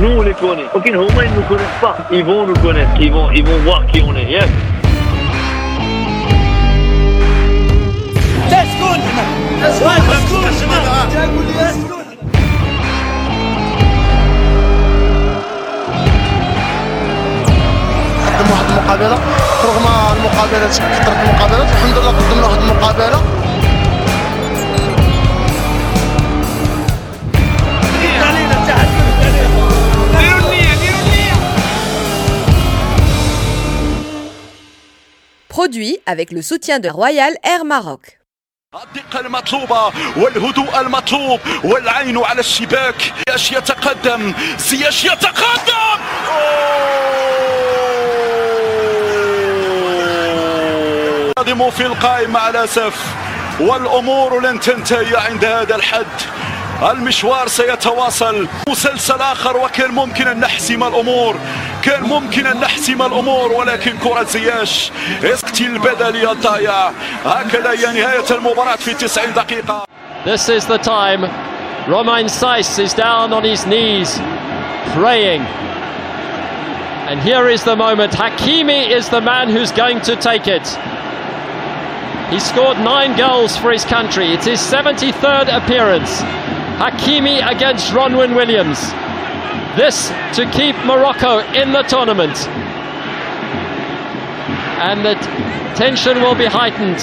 Nous, on les connaît. Ok, au moins, ils ne nous connaissent pas. Ils vont nous connaître. Ils vont, ils vont voir qui on est. Yes. قدموا واحد المقابله رغم المقابلات كثره المقابلات الحمد لله قدمنا واحد المقابله Produit avec le soutien de Royal Air Maroc. الدقة المطلوبة والهدوء المطلوب والعين على الشباك. زياش يتقدم زياش يتقدم! قادم في القائمة على الأسف والأمور لن تنتهي عند هذا الحد. المشوار سيتواصل مسلسل آخر وكان ممكن أن نحسم الأمور كان ممكن أن نحسم الأمور ولكن كرة زياش اسكتي البدني الضايع هكذا هي نهاية المباراة في 90 دقيقة This is the time. Romain Saiss is down on his knees, praying. And here is the moment. Hakimi is the man who's going to take it. He scored nine goals for his country. It's his 73rd appearance. Hakimi against Ronwin Williams. This to keep Morocco in the tournament. And the tension will be heightened.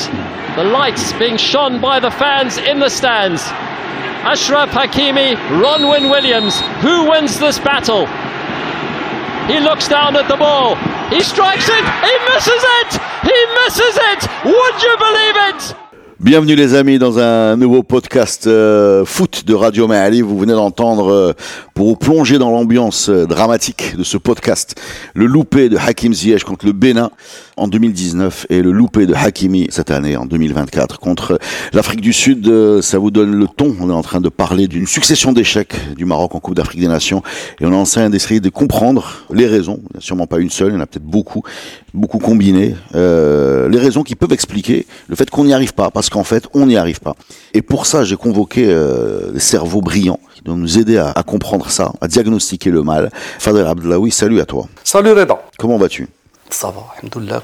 The lights being shone by the fans in the stands. Ashraf Hakimi, Ronwin Williams. Who wins this battle? He looks down at the ball. He strikes it. He misses it. He misses it. Would you believe it? Bienvenue les amis dans un nouveau podcast euh, foot de Radio Mahali. Vous venez d'entendre euh, pour vous plonger dans l'ambiance euh, dramatique de ce podcast le loupé de Hakim Ziyech contre le Bénin en 2019 et le loupé de Hakimi cette année en 2024 contre l'Afrique du Sud. Euh, ça vous donne le ton. On est en train de parler d'une succession d'échecs du Maroc en Coupe d'Afrique des Nations et on est en train d'essayer de comprendre les raisons. Il n'y a sûrement pas une seule, il y en a peut-être beaucoup, beaucoup combinées. Euh, les raisons qui peuvent expliquer le fait qu'on n'y arrive pas parce qu'en fait on n'y arrive pas. Et pour ça j'ai convoqué euh, des cerveaux brillants qui doivent nous aider à, à comprendre ça, à diagnostiquer le mal. Fadel Abdelawi, salut à toi. Salut Reda. Comment vas-tu? Ça va, alhamdoulilah,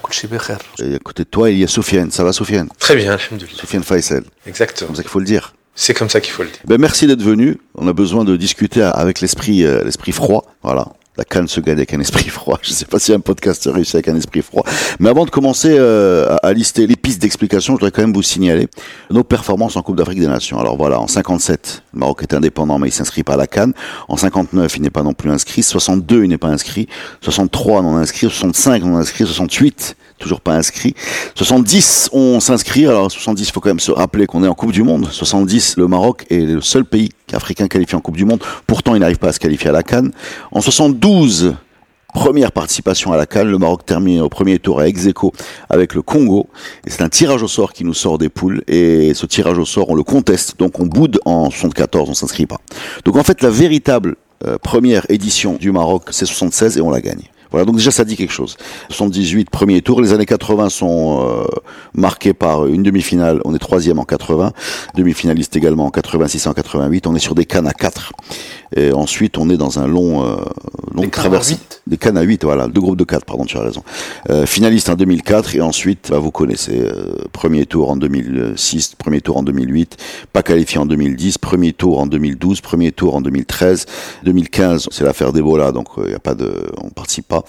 Et à côté de toi, il y a Soufiane. Ça va, Soufiane? Très bien, alhamdoulilah. Soufiane Faisal. Exactement. C'est comme ça qu'il faut le dire. C'est comme ça qu'il faut le dire. Ben, merci d'être venu. On a besoin de discuter avec l'esprit, euh, l'esprit froid. Voilà. La canne se gagne avec un esprit froid. Je sais pas si un podcast réussit avec un esprit froid. Mais avant de commencer euh, à, lister les pistes d'explication, je voudrais quand même vous signaler nos performances en Coupe d'Afrique des Nations. Alors voilà, en 57, le Maroc est indépendant, mais il s'inscrit pas à la canne. En 59, il n'est pas non plus inscrit. 62, il n'est pas inscrit. 63, non inscrit. 65, non inscrit. 68, toujours pas inscrit. 70, on s'inscrit. Alors 70, il faut quand même se rappeler qu'on est en Coupe du Monde. 70, le Maroc est le seul pays africain qualifié en Coupe du Monde. Pourtant, il n'arrive pas à se qualifier à la Cannes. En 72, première participation à la Cannes, le Maroc termine au premier tour à ex avec le Congo. Et c'est un tirage au sort qui nous sort des poules. Et ce tirage au sort, on le conteste. Donc on boude en 74, on s'inscrit pas. Donc en fait, la véritable euh, première édition du Maroc, c'est 76 et on la gagne. Voilà, donc déjà ça dit quelque chose. 78, premier tour. Les années 80 sont euh, marquées par une demi-finale. On est troisième en 80, demi-finaliste également en 86 et en 88. On est sur des cannes à 4. Et ensuite, on est dans un long, euh, long traversée. huit. Des cannes à 8, voilà, deux groupes de 4, pardon, tu as raison. Euh, finaliste en 2004 et ensuite, bah, vous connaissez, euh, premier tour en 2006, premier tour en 2008, pas qualifié en 2010, premier tour en 2012, premier tour en 2013, 2015, c'est l'affaire d'Ebola, donc il y a pas de, on participe pas.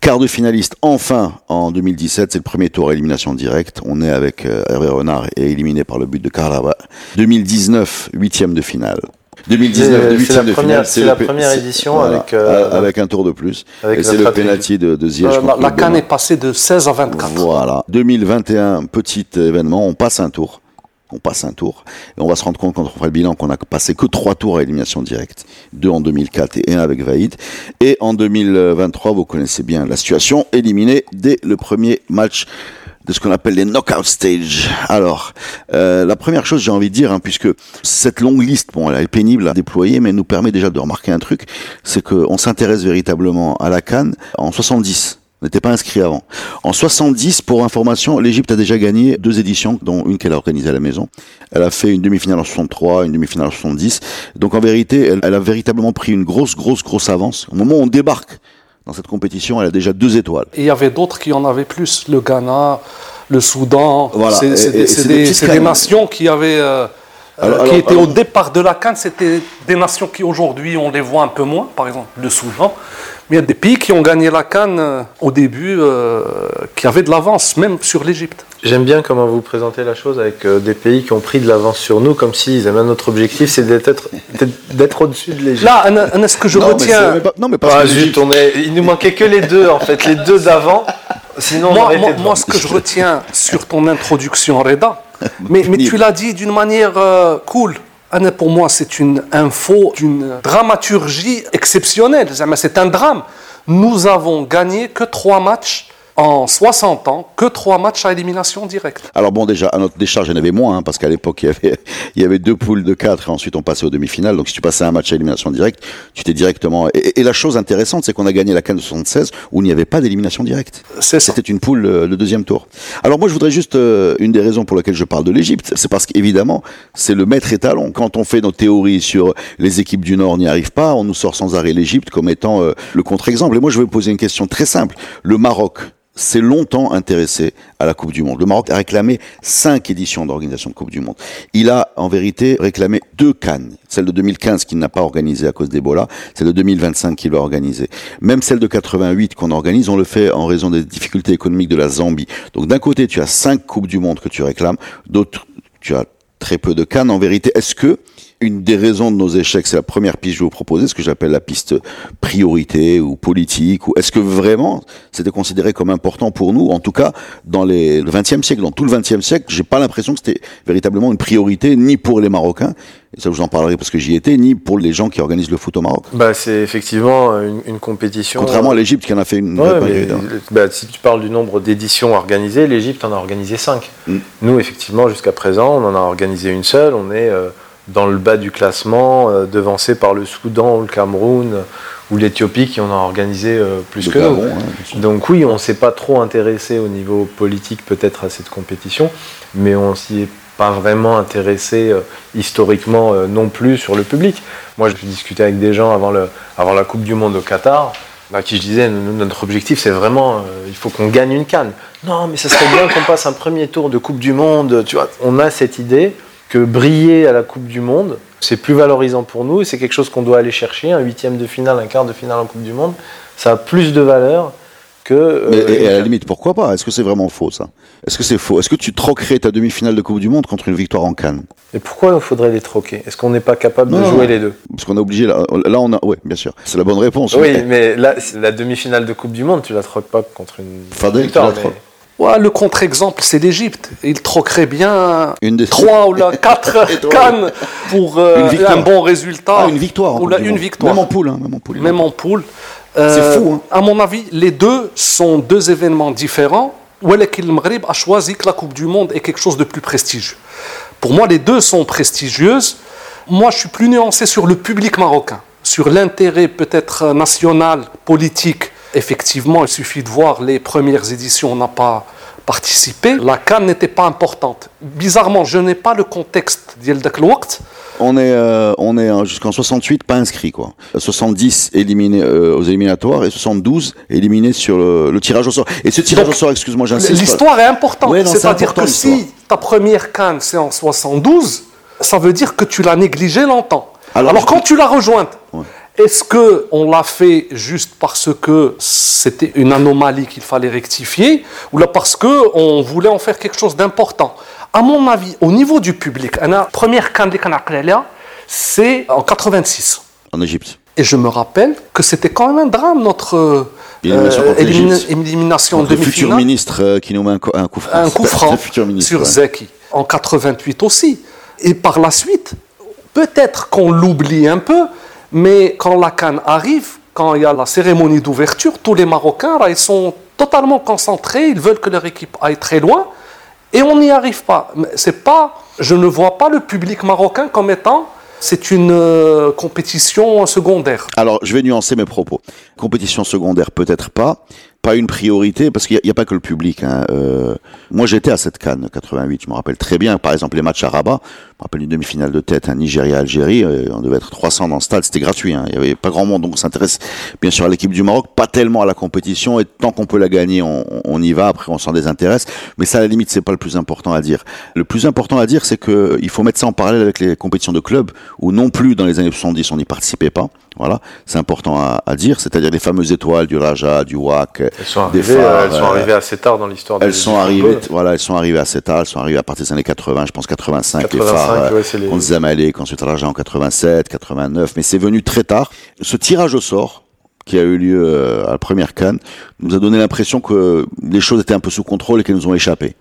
Quart de finaliste enfin en 2017, c'est le premier tour à élimination directe. On est avec euh, Hervé Renard et éliminé par le but de Carlava. 2019, huitième de finale. 2019, C'est- huitième la de première- finale. c'est le la pe- première c'est- édition avec, euh, avec un tour de plus. avec et c'est le penalty de, de Ziyech Euh, la, canne est passée de 16 à 24. Voilà. 2021, petit événement, on passe un tour. On passe un tour. Et on va se rendre compte quand on fera le bilan qu'on a passé que trois tours à élimination directe. Deux en 2004 et un avec Vaïd. Et en 2023, vous connaissez bien la situation, éliminé dès le premier match de ce qu'on appelle les knockout stage. Alors, euh, la première chose j'ai envie de dire, hein, puisque cette longue liste, bon, elle est pénible à déployer, mais elle nous permet déjà de remarquer un truc, c'est qu'on s'intéresse véritablement à la Cannes en 70 On n'était pas inscrit avant. En 70, pour information, l'Égypte a déjà gagné deux éditions, dont une qu'elle a organisée à la maison. Elle a fait une demi-finale en 63, une demi-finale en 70. Donc en vérité, elle, elle a véritablement pris une grosse, grosse, grosse avance. Au moment où on débarque dans cette compétition, elle a déjà deux étoiles. Et il y avait d'autres qui en avaient plus, le Ghana, le Soudan. Voilà. C'est des, nations qui avaient. euh, euh, Alors- qui alors- étaient alors- au départ de la Cannes, c'était des nations qui aujourd'hui on les voit un peu moins, par exemple le Soudan. Mais il y a des pays qui ont gagné la Cannes euh, au début, euh, qui avaient de l'avance, même sur l'Égypte. J'aime bien comment vous présentez la chose avec euh, des pays qui ont pris de l'avance sur nous, comme s'ils avaient un autre objectif, c'est d'être d'être au-dessus de l'Égypte. Là, ce que je Non, retiens. mais pas- non, mais parce Ah, l'Égypte- on est- il nous manquait que les deux en fait, les deux d'avant. Sinon, on Moi, moi, ce que je retiens sur ton introduction, Reda, mais, mais tu l'as dit d'une manière euh, cool. Anna, pour moi, c'est une info d'une dramaturgie exceptionnelle. C'est un drame. Nous avons gagné que trois matchs en 60 ans, que trois matchs à élimination directe. Alors bon, déjà, à notre décharge, il y en avait moins, hein, parce qu'à l'époque, il y avait, il y avait deux poules de quatre, et ensuite on passait aux demi-finales. Donc si tu passais un match à élimination directe, tu t'es directement... Et, et la chose intéressante, c'est qu'on a gagné la Cannes de 76, où il n'y avait pas d'élimination directe. C'est ça. C'était une poule euh, le deuxième tour. Alors moi, je voudrais juste euh, une des raisons pour lesquelles je parle de l'Égypte, c'est parce qu'évidemment, c'est le maître étalon. Quand on fait nos théories sur les équipes du Nord n'y arrivent pas, on nous sort sans arrêt l'Égypte comme étant euh, le contre-exemple. Et moi, je vais vous poser une question très simple. Le Maroc s'est longtemps intéressé à la Coupe du Monde. Le Maroc a réclamé cinq éditions d'organisation de Coupe du Monde. Il a en vérité réclamé deux cannes. Celle de 2015 qu'il n'a pas organisée à cause d'Ebola, celle de 2025 qu'il va organiser. Même celle de 88 qu'on organise, on le fait en raison des difficultés économiques de la Zambie. Donc d'un côté, tu as cinq Coupes du Monde que tu réclames, d'autre, tu as très peu de cannes. En vérité, est-ce que une des raisons de nos échecs, c'est la première piste que je vais vous proposer, ce que j'appelle la piste priorité ou politique, ou est-ce que vraiment c'était considéré comme important pour nous, en tout cas dans les, le 20e siècle, dans tout le 20e siècle, j'ai pas l'impression que c'était véritablement une priorité ni pour les Marocains, et ça je vous en parlerai parce que j'y étais, ni pour les gens qui organisent le foot au Maroc. Bah, c'est effectivement une, une compétition. Contrairement à l'Égypte qui en a fait une. Ouais, mais, bah, si tu parles du nombre d'éditions organisées, l'Égypte en a organisé 5. Mm. Nous, effectivement, jusqu'à présent, on en a organisé une seule. On est euh, dans le bas du classement, euh, devancé par le Soudan ou le Cameroun ou l'Éthiopie qui en a organisé euh, plus Le que nous. Hein. Donc oui, on ne s'est pas trop intéressé au niveau politique peut-être à cette compétition, mais on s'y est pas vraiment intéressé euh, historiquement non plus sur le public. Moi, je discutais avec des gens avant, le, avant la Coupe du Monde au Qatar, à qui je disais, notre objectif, c'est vraiment, il faut qu'on gagne une canne. Non, mais ça serait bien qu'on passe un premier tour de Coupe du Monde. Tu vois, on a cette idée que briller à la Coupe du Monde, c'est plus valorisant pour nous et c'est quelque chose qu'on doit aller chercher. Un huitième de finale, un quart de finale en Coupe du Monde, ça a plus de valeur que. euh, Mais, et, et à la limite, pourquoi pas? Est-ce que c'est vraiment faux ça? Est-ce que c'est faux? Est-ce que tu troquerais ta demi-finale de Coupe du Monde contre une victoire en Cannes? Et pourquoi il faudrait les troquer? Est-ce qu'on n'est pas capable Non, de jouer non. les deux? Parce qu'on a obligé là, là on a, ouais, bien sûr, c'est la bonne réponse. Oui, mais- mais là, la demi-finale de Coupe du Monde, tu la troques pas contre une Fadel, victoire. tu la mais-. Ouais, le contre-exemple, c'est l'Égypte. Ils troqueraient bien trois ou quatre cannes pour euh, un bon résultat. Ah, une victoire. Ou la, une victoire. Hein, même en poule. Même en poule. Euh, c'est fou. Hein. À mon avis, les deux sont deux événements différents. Ou le Maghreb a choisi que la Coupe du Monde est quelque chose de plus prestigieux. Pour moi, les deux sont prestigieuses. Moi, je suis plus nuancé sur le public marocain, sur l'intérêt peut-être national, politique effectivement, il suffit de voir les premières éditions, on n'a pas participé, la canne n'était pas importante. Bizarrement, je n'ai pas le contexte d'Yel on est, euh, on est euh, jusqu'en 68 pas inscrit quoi. 70 éliminé euh, aux éliminatoires et 72 éliminé sur le, tirage au sort. Et ce tirage au sort, excuse-moi, j'insiste. L'histoire est importante. C'est-à-dire que si ta première canne c'est en 72, ça veut dire que tu l'as négligée longtemps. Alors, quand tu l'as rejointe est-ce que on l'a fait juste parce que c'était une anomalie qu'il fallait rectifier, ou là parce que on voulait en faire quelque chose d'important? À mon avis, au niveau du public, la première c'est en 86. En Égypte. Et je me rappelle que c'était quand même un drame, notre euh, Élimination contre élimina- élimination en le futur ministre euh, qui nous met un, co- un coup franc. un coup sur ouais. Zeki. En 88 aussi. Et par la suite, peut-être qu'on l'oublie un peu, mais quand la Cannes arrive, quand il y a la cérémonie d'ouverture, tous les Marocains, là, ils sont totalement concentrés, ils veulent que leur équipe aille très loin, et on n'y arrive pas. C'est pas, je ne vois pas le public marocain comme étant, c'est une euh, compétition secondaire. Alors, je vais nuancer mes propos. Compétition secondaire, peut-être pas. Pas une priorité parce qu'il n'y a, pas que le public. Hein. Euh, moi, j'étais à cette Cannes 88, je me rappelle très bien. Par exemple, les matchs à Rabat, je me rappelle une demi-finale de tête, un Nigeria-Algérie, euh, on devait être 300 dans le stade, c'était gratuit. Hein. Il y avait pas grand monde, donc on s'intéresse bien sûr à l'équipe du Maroc, pas tellement à la compétition. Et tant qu'on peut la gagner, on, on y va. Après, on s'en désintéresse. Mais ça, à la limite, c'est pas le plus important à dire. Le plus important à dire, c'est que il faut mettre ça en parallèle avec les compétitions de club où non plus dans les années 70 on n'y participait pas. Voilà, c'est important à, à dire. C'est-à-dire les fameuses étoiles du Raja, du WAC, Elles sont des arrivées, phares, elles sont euh, arrivées assez tard dans l'histoire. elles sont arrivées, voilà, elles sont arrivées assez tard, elles sont arrivées à partir des années 80, je pense 85, les 85, phares euh, ouais, c'est les- contre Zamalek, ensuite Raja en 87, 89, mais c'est venu très tard. Ce tirage au sort qui a eu lieu euh, à la première canne nous a donné l'impression que les choses étaient un peu sous contrôle et qu'elles nous ont échappé.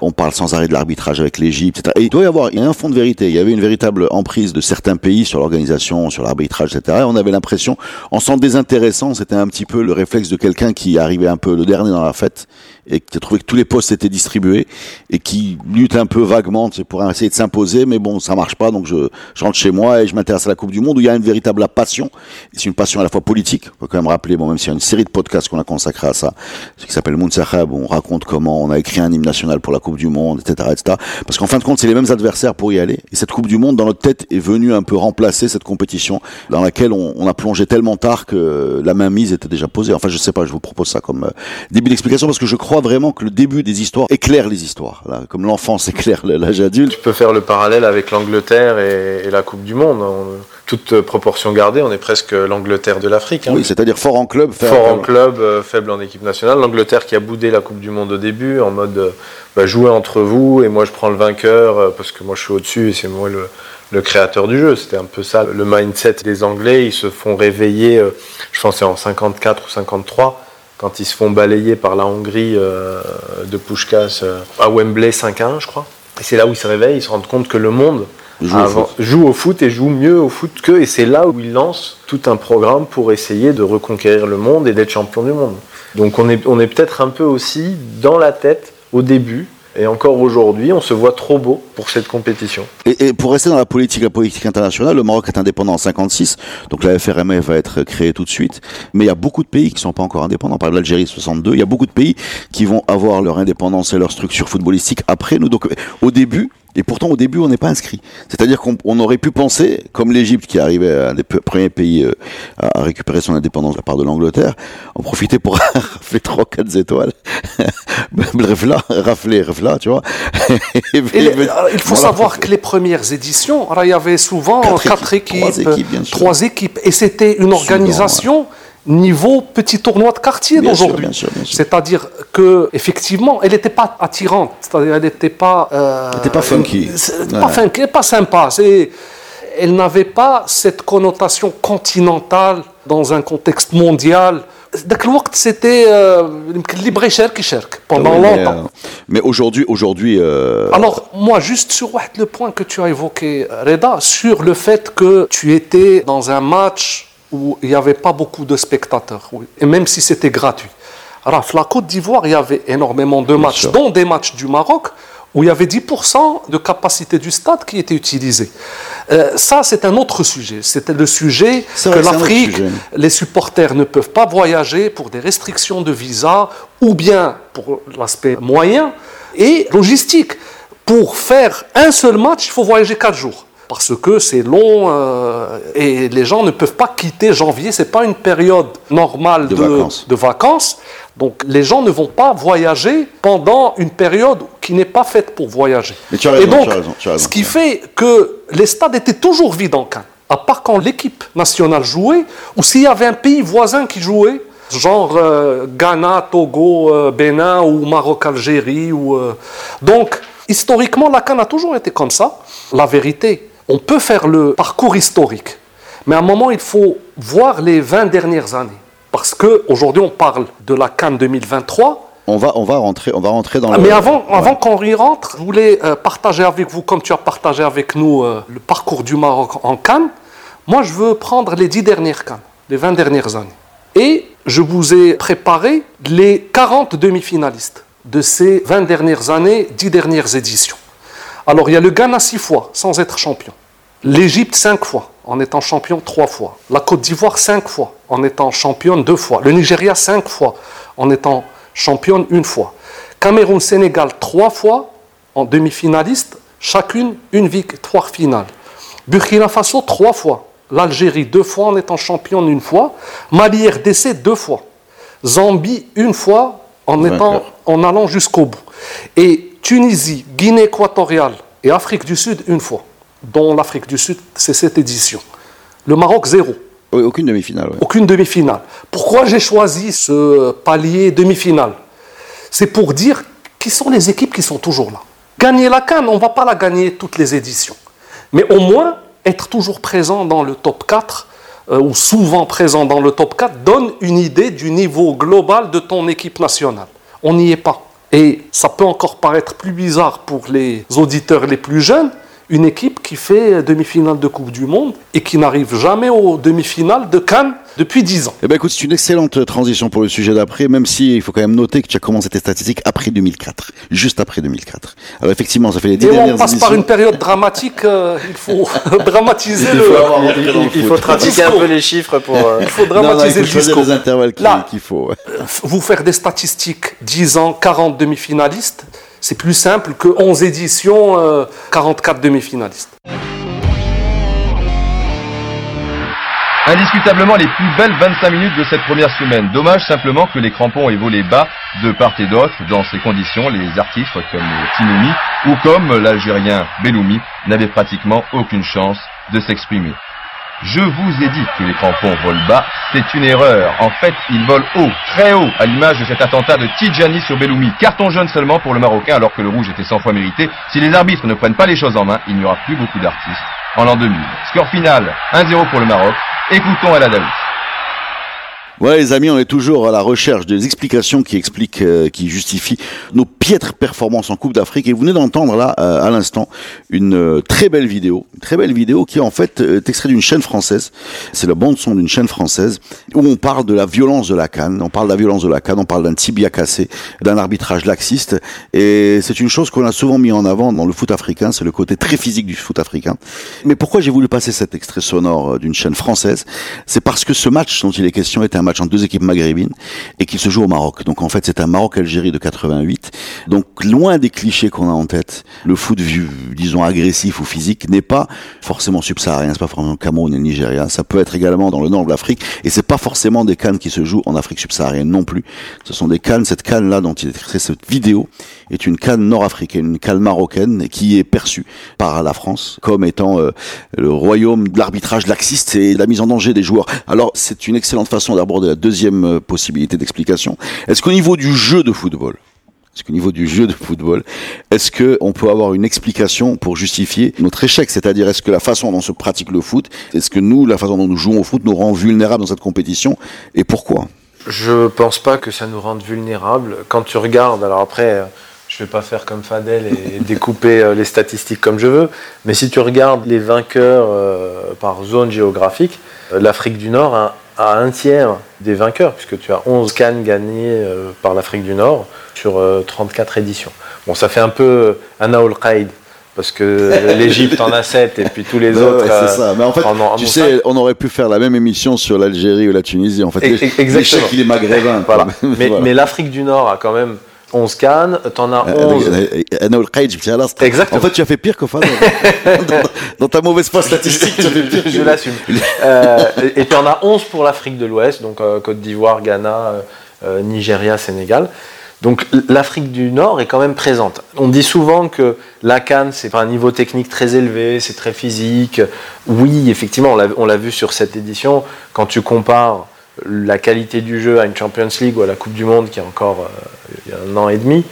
On parle sans arrêt de l'arbitrage avec l'Égypte, etc. Et il doit y avoir, il y a un fond de vérité. Il y avait une véritable emprise de certains pays sur l'organisation, sur l'arbitrage, etc. Et on avait l'impression, en s'en désintéressant, c'était un petit peu le réflexe de quelqu'un qui arrivait un peu le dernier dans la fête et qui a trouvé que tous les postes étaient distribués et qui lutte un peu vaguement pour essayer de s'imposer, mais bon, ça marche pas. Donc je, rentre chez moi et je m'intéresse à la Coupe du Monde où il y a une véritable passion. C'est une passion à la fois politique. Faut quand même rappeler, bon, même s'il y a une série de podcasts qu'on a consacrés à ça, ce qui s'appelle Mounsakhab, on raconte comment on a écrit un hymne national pour la Coupe du Monde, etc., etc. Parce qu'en fin de compte, c'est les mêmes adversaires pour y aller. Et cette Coupe du Monde, dans notre tête, est venue un peu remplacer cette compétition dans laquelle on, on a plongé tellement tard que la mainmise était déjà posée. Enfin, je sais pas, je vous propose ça comme euh, début d'explication parce que je crois vraiment que le début des histoires éclaire les histoires. Là, comme l'enfance éclaire l'âge adulte. Tu peux faire le parallèle avec l'Angleterre et, et la Coupe du Monde. On- toute proportion gardée, on est presque l'Angleterre de l'Afrique. hein. Oui, c'est-à-dire fort en club, faire- Fort en club, euh, faible en équipe nationale. L'Angleterre qui a boudé la Coupe du Monde au début en mode euh, bah, jouez entre vous et moi je prends le vainqueur euh, parce que moi je suis au-dessus et c'est moi le, le créateur du jeu. C'était un peu ça le mindset des Anglais. Ils se font réveiller, euh, je pense c'est en 54 ou 53, quand ils se font balayer par la Hongrie euh, de Pushkas euh, à Wembley 5-1, je crois. Et c'est là où ils se réveillent, ils se rendent compte que le monde Joue au foot. joue au foot et joue mieux au foot qu'eux. Et c'est là où ils lancent tout un programme pour essayer de reconquérir le monde et d'être champion du monde. Donc on est, on est peut-être un peu aussi dans la tête au début. Et encore aujourd'hui, on se voit trop beau pour cette compétition. Et, pour rester dans la politique, la politique internationale, le Maroc est indépendant en 56, donc la FRMF va être créée tout de suite. Mais il y a beaucoup de pays qui sont pas encore indépendants. Par exemple, l'Algérie 62, il y a beaucoup de pays qui vont avoir leur indépendance et leur structure footballistique après nous. Donc au début, et pourtant au début, on n'est pas inscrit. C'est-à-dire qu'on on aurait pu penser, comme l'Égypte qui arrivait un des premiers pays euh, à à récupérer son indépendance de la part de l'Angleterre, en profiter pour rafler trois, quatre étoiles. rafler, rafler, rafler, tu vois. Et alors, il faut Voilà. savoir que les premières éditions, il y avait souvent Quatre quatre, équipes, équipes, trois équipes, bien sûr. trois équipes, et c'était une organisation niveau petit tournoi de quartier Bien sûr, d'aujourd'hui. bien sûr, bien sûr. C'est-à-dire que effectivement, elle n'était pas attirante, c'est-à-dire elle n'était pas, euh, Elle était pas funky. c'est Ouais. pas funky, pas sympa. C'est, elle n'avait pas cette connotation continentale dans un contexte mondial. ذاك الوقت, c'était euh, يمكن اللي بغى يشارك يشارك pendant Oui, mais, longtemps. euh, mais aujourd'hui, aujourd'hui, euh, Alors, moi, juste sur واحد le point que tu as évoqué, Reda, sur le fait que tu étais dans un match où il n'y avait pas beaucoup de spectateurs, et même si c'était gratuit. Alors, la Côte d'Ivoire, il y avait énormément de matchs, sûr. dont des matchs du Maroc, où il y avait 10% de capacité du stade qui était utilisée. Euh, ça, c'est un autre sujet. C'était le sujet que l'Afrique, les supporters ne peuvent pas voyager pour des restrictions de visa ou bien pour l'aspect moyen et logistique. Pour faire un seul match, il faut voyager quatre jours. Parce que c'est long euh, et les gens ne peuvent pas quitter janvier. C'est pas une période normale De de, vacances. de vacances. Donc les gens ne vont pas voyager pendant une période qui n'est pas faite pour voyager. Mais tu as et raison, donc, tu as raison, tu as raison. ce qui fait que les stades étaient toujours vides en Cannes, à part quand l'équipe nationale jouait, ou s'il y avait un pays voisin qui jouait, genre euh, Ghana, Togo, euh, Bénin ou Maroc-Algérie. Ou, euh, Donc, historiquement, la Cannes a toujours été comme ça. La vérité, on peut faire le parcours historique, mais à un moment, il faut voir les 20 dernières années. Parce qu'aujourd'hui, on parle de la Cannes 2023. on va, on va rentrer, on va rentrer dans Ah, le. Mais avant, avant qu'on y rentre, je voulais euh, partager avec vous, comme tu as partagé avec nous euh, le parcours du Maroc en Cannes. Moi, je veux prendre les 10 dernières Cannes, les 20 dernières années. Et je vous ai préparé les 40 demi-finalistes de ces 20 dernières années, 10 dernières éditions. Alors, il y a le Ghana 6 fois, sans être champion. L'Égypte 5 fois, en étant champion trois fois. La Côte d'Ivoire cinq fois, en étant championne deux fois. Le Nigeria cinq fois, en étant championne une fois. Cameroun-Sénégal trois fois en demi-finaliste, chacune une victoire finale. Burkina Faso trois fois. L'Algérie deux fois en étant championne une fois. Mali RDC deux fois. Zambie une fois en, étant, en allant jusqu'au bout. Et Tunisie, Guinée équatoriale et Afrique du Sud une fois. Dont l'Afrique du Sud, c'est cette édition. Le Maroc zéro. Oui, aucune demi-finale. Aucune demi-finale. Pourquoi j'ai choisi ce palier demi-finale? C'est pour dire qui sont les équipes qui sont toujours là. Gagner la Cannes, on ne va pas la gagner toutes les éditions. Mais au moins, être toujours présent dans le top 4, euh, ou souvent présent dans le top 4, donne une idée du niveau global de ton équipe nationale. On n'y est pas. Et ça peut encore paraître plus bizarre pour les auditeurs les plus jeunes, une équipe qui fait demi-finale de Coupe du Monde et qui n'arrive jamais aux demi-finales de Cannes depuis 10 ans. Eh ben écoute, c'est une excellente transition pour le sujet d'après, même si il faut quand même noter que tu as commencé tes statistiques après 2004, juste après 2004. Alors effectivement, ça fait les 10 et dernières on passe par une période dramatique, euh, il faut dramatiser Il le... avoir il- faut pratiquer un peu les chiffres pour. euh, Il faut Non, non, il dramatiser faut le discours. les intervalles qu'il Là. qu'il faut. ouais. vous faire des statistiques 10 ans, 40 demi-finalistes, c'est plus simple que 11 éditions, euh, 44 demi-finalistes. Indiscutablement les plus belles 25 minutes de cette première semaine. Dommage simplement que les crampons aient volé bas de part et d'autre. Dans ces conditions, les artistes comme Tinoumi ou comme l'Algérien Belloumi n'avaient pratiquement aucune chance de s'exprimer. Je vous ai dit que les crampons volent bas, c'est une erreur. En fait, ils volent haut, très haut, à l'image de cet attentat de Tidjani sur Belloumi. Carton jaune seulement pour le Marocain alors que le rouge était 100 fois mérité. Si les arbitres ne prennent pas les choses en main, il n'y aura plus beaucoup d'artistes en l'an 2000. Score final, 1-0 pour le Maroc. Écoutons El Adaoui. Ouais, les amis, on est toujours à la recherche des explications qui expliquent, euh, qui justifient nos piètres performances en Coupe d'Afrique. Et vous venez d'entendre là, euh, à l'instant, une euh, très belle vidéo, très belle vidéo qui en fait euh, est extrait d'une chaîne française. C'est la bande son d'une chaîne française où on parle de la violence de la canne. On parle de la violence de la canne. On parle d'un tibia cassé, d'un arbitrage laxiste. Et c'est une chose qu'on a souvent mis en avant dans le foot africain. C'est le côté très physique du foot africain. Mais pourquoi j'ai voulu passer cet extrait sonore euh, d'une chaîne française? C'est parce que ce match dont il est question est un match entre deux équipes maghrébines et qu'il se joue au Maroc. Donc en fait, c'est un Maroc-Algérie de 88. Donc loin des clichés qu'on a en tête, le foot vu, disons agressif ou physique n'est pas forcément subsaharien, c'est pas forcément Cameroun et Nigeria. Ça peut être également dans le nord de l'Afrique et c'est pas forcément des cannes qui se jouent en Afrique subsaharienne non plus. Ce sont des cannes. Cette canne là dont il est extrait cette vidéo est une canne nord-africaine, une canne marocaine qui est perçue par la France comme étant euh, le royaume de l'arbitrage laxiste et de la mise en danger des joueurs. Alors c'est une excellente façon d'aborder la deuxième euh, possibilité d'explication. Est-ce qu'au niveau du jeu de football, est-ce qu'au niveau du jeu de football, est-ce que on peut avoir une explication pour justifier notre échec? C'est-à-dire, est-ce que la façon dont se pratique le foot, est-ce que nous, la façon dont nous jouons au foot, nous rend vulnérables dans cette compétition Et pourquoi? Je pense pas que ça nous rende vulnérables. Quand tu regardes, alors après, euh, je vais pas faire comme Fadel et découper euh, les statistiques comme je veux, mais si tu regardes les vainqueurs par zone géographique, l'Afrique du Nord a, a un tiers des vainqueurs, puisque tu as 11 cannes gagnées euh, par l'Afrique du Nord sur euh, 34 éditions. Bon, ça fait un peu un Aoul Qaïd, parce que l'Égypte en a 7 et puis tous les autres. ouais, euh, c'est ça. Mais en fait, en ont- en tu sais, on aurait pu faire la même émission sur l'Algérie ou la Tunisie. En fait, Ex- l'échec, exactement. il est maghrébin. Voilà. quoi. Mais, Voilà. mais l'Afrique du Nord a quand même 11 cannes, t'en as Euh, 11. euh, suis dit, ah. En fait, tu as fait pire que Fadel. dans, ta mauvaise foi statistique, tu as fait pire. je, l'assume. Euh, et tu en as 11 pour l'Afrique de l'Ouest, donc euh, Côte d'Ivoire, Ghana, euh, euh, Nigeria, Sénégal. Donc l'Afrique du Nord est quand même présente. On dit souvent que la Cannes, c'est un niveau technique très élevé, c'est très physique. Oui, effectivement, on on l'a vu sur cette édition. Quand tu compares la qualité du jeu à une Champions League ou à la Coupe du Monde qui est encore euh, il y a un an et demi,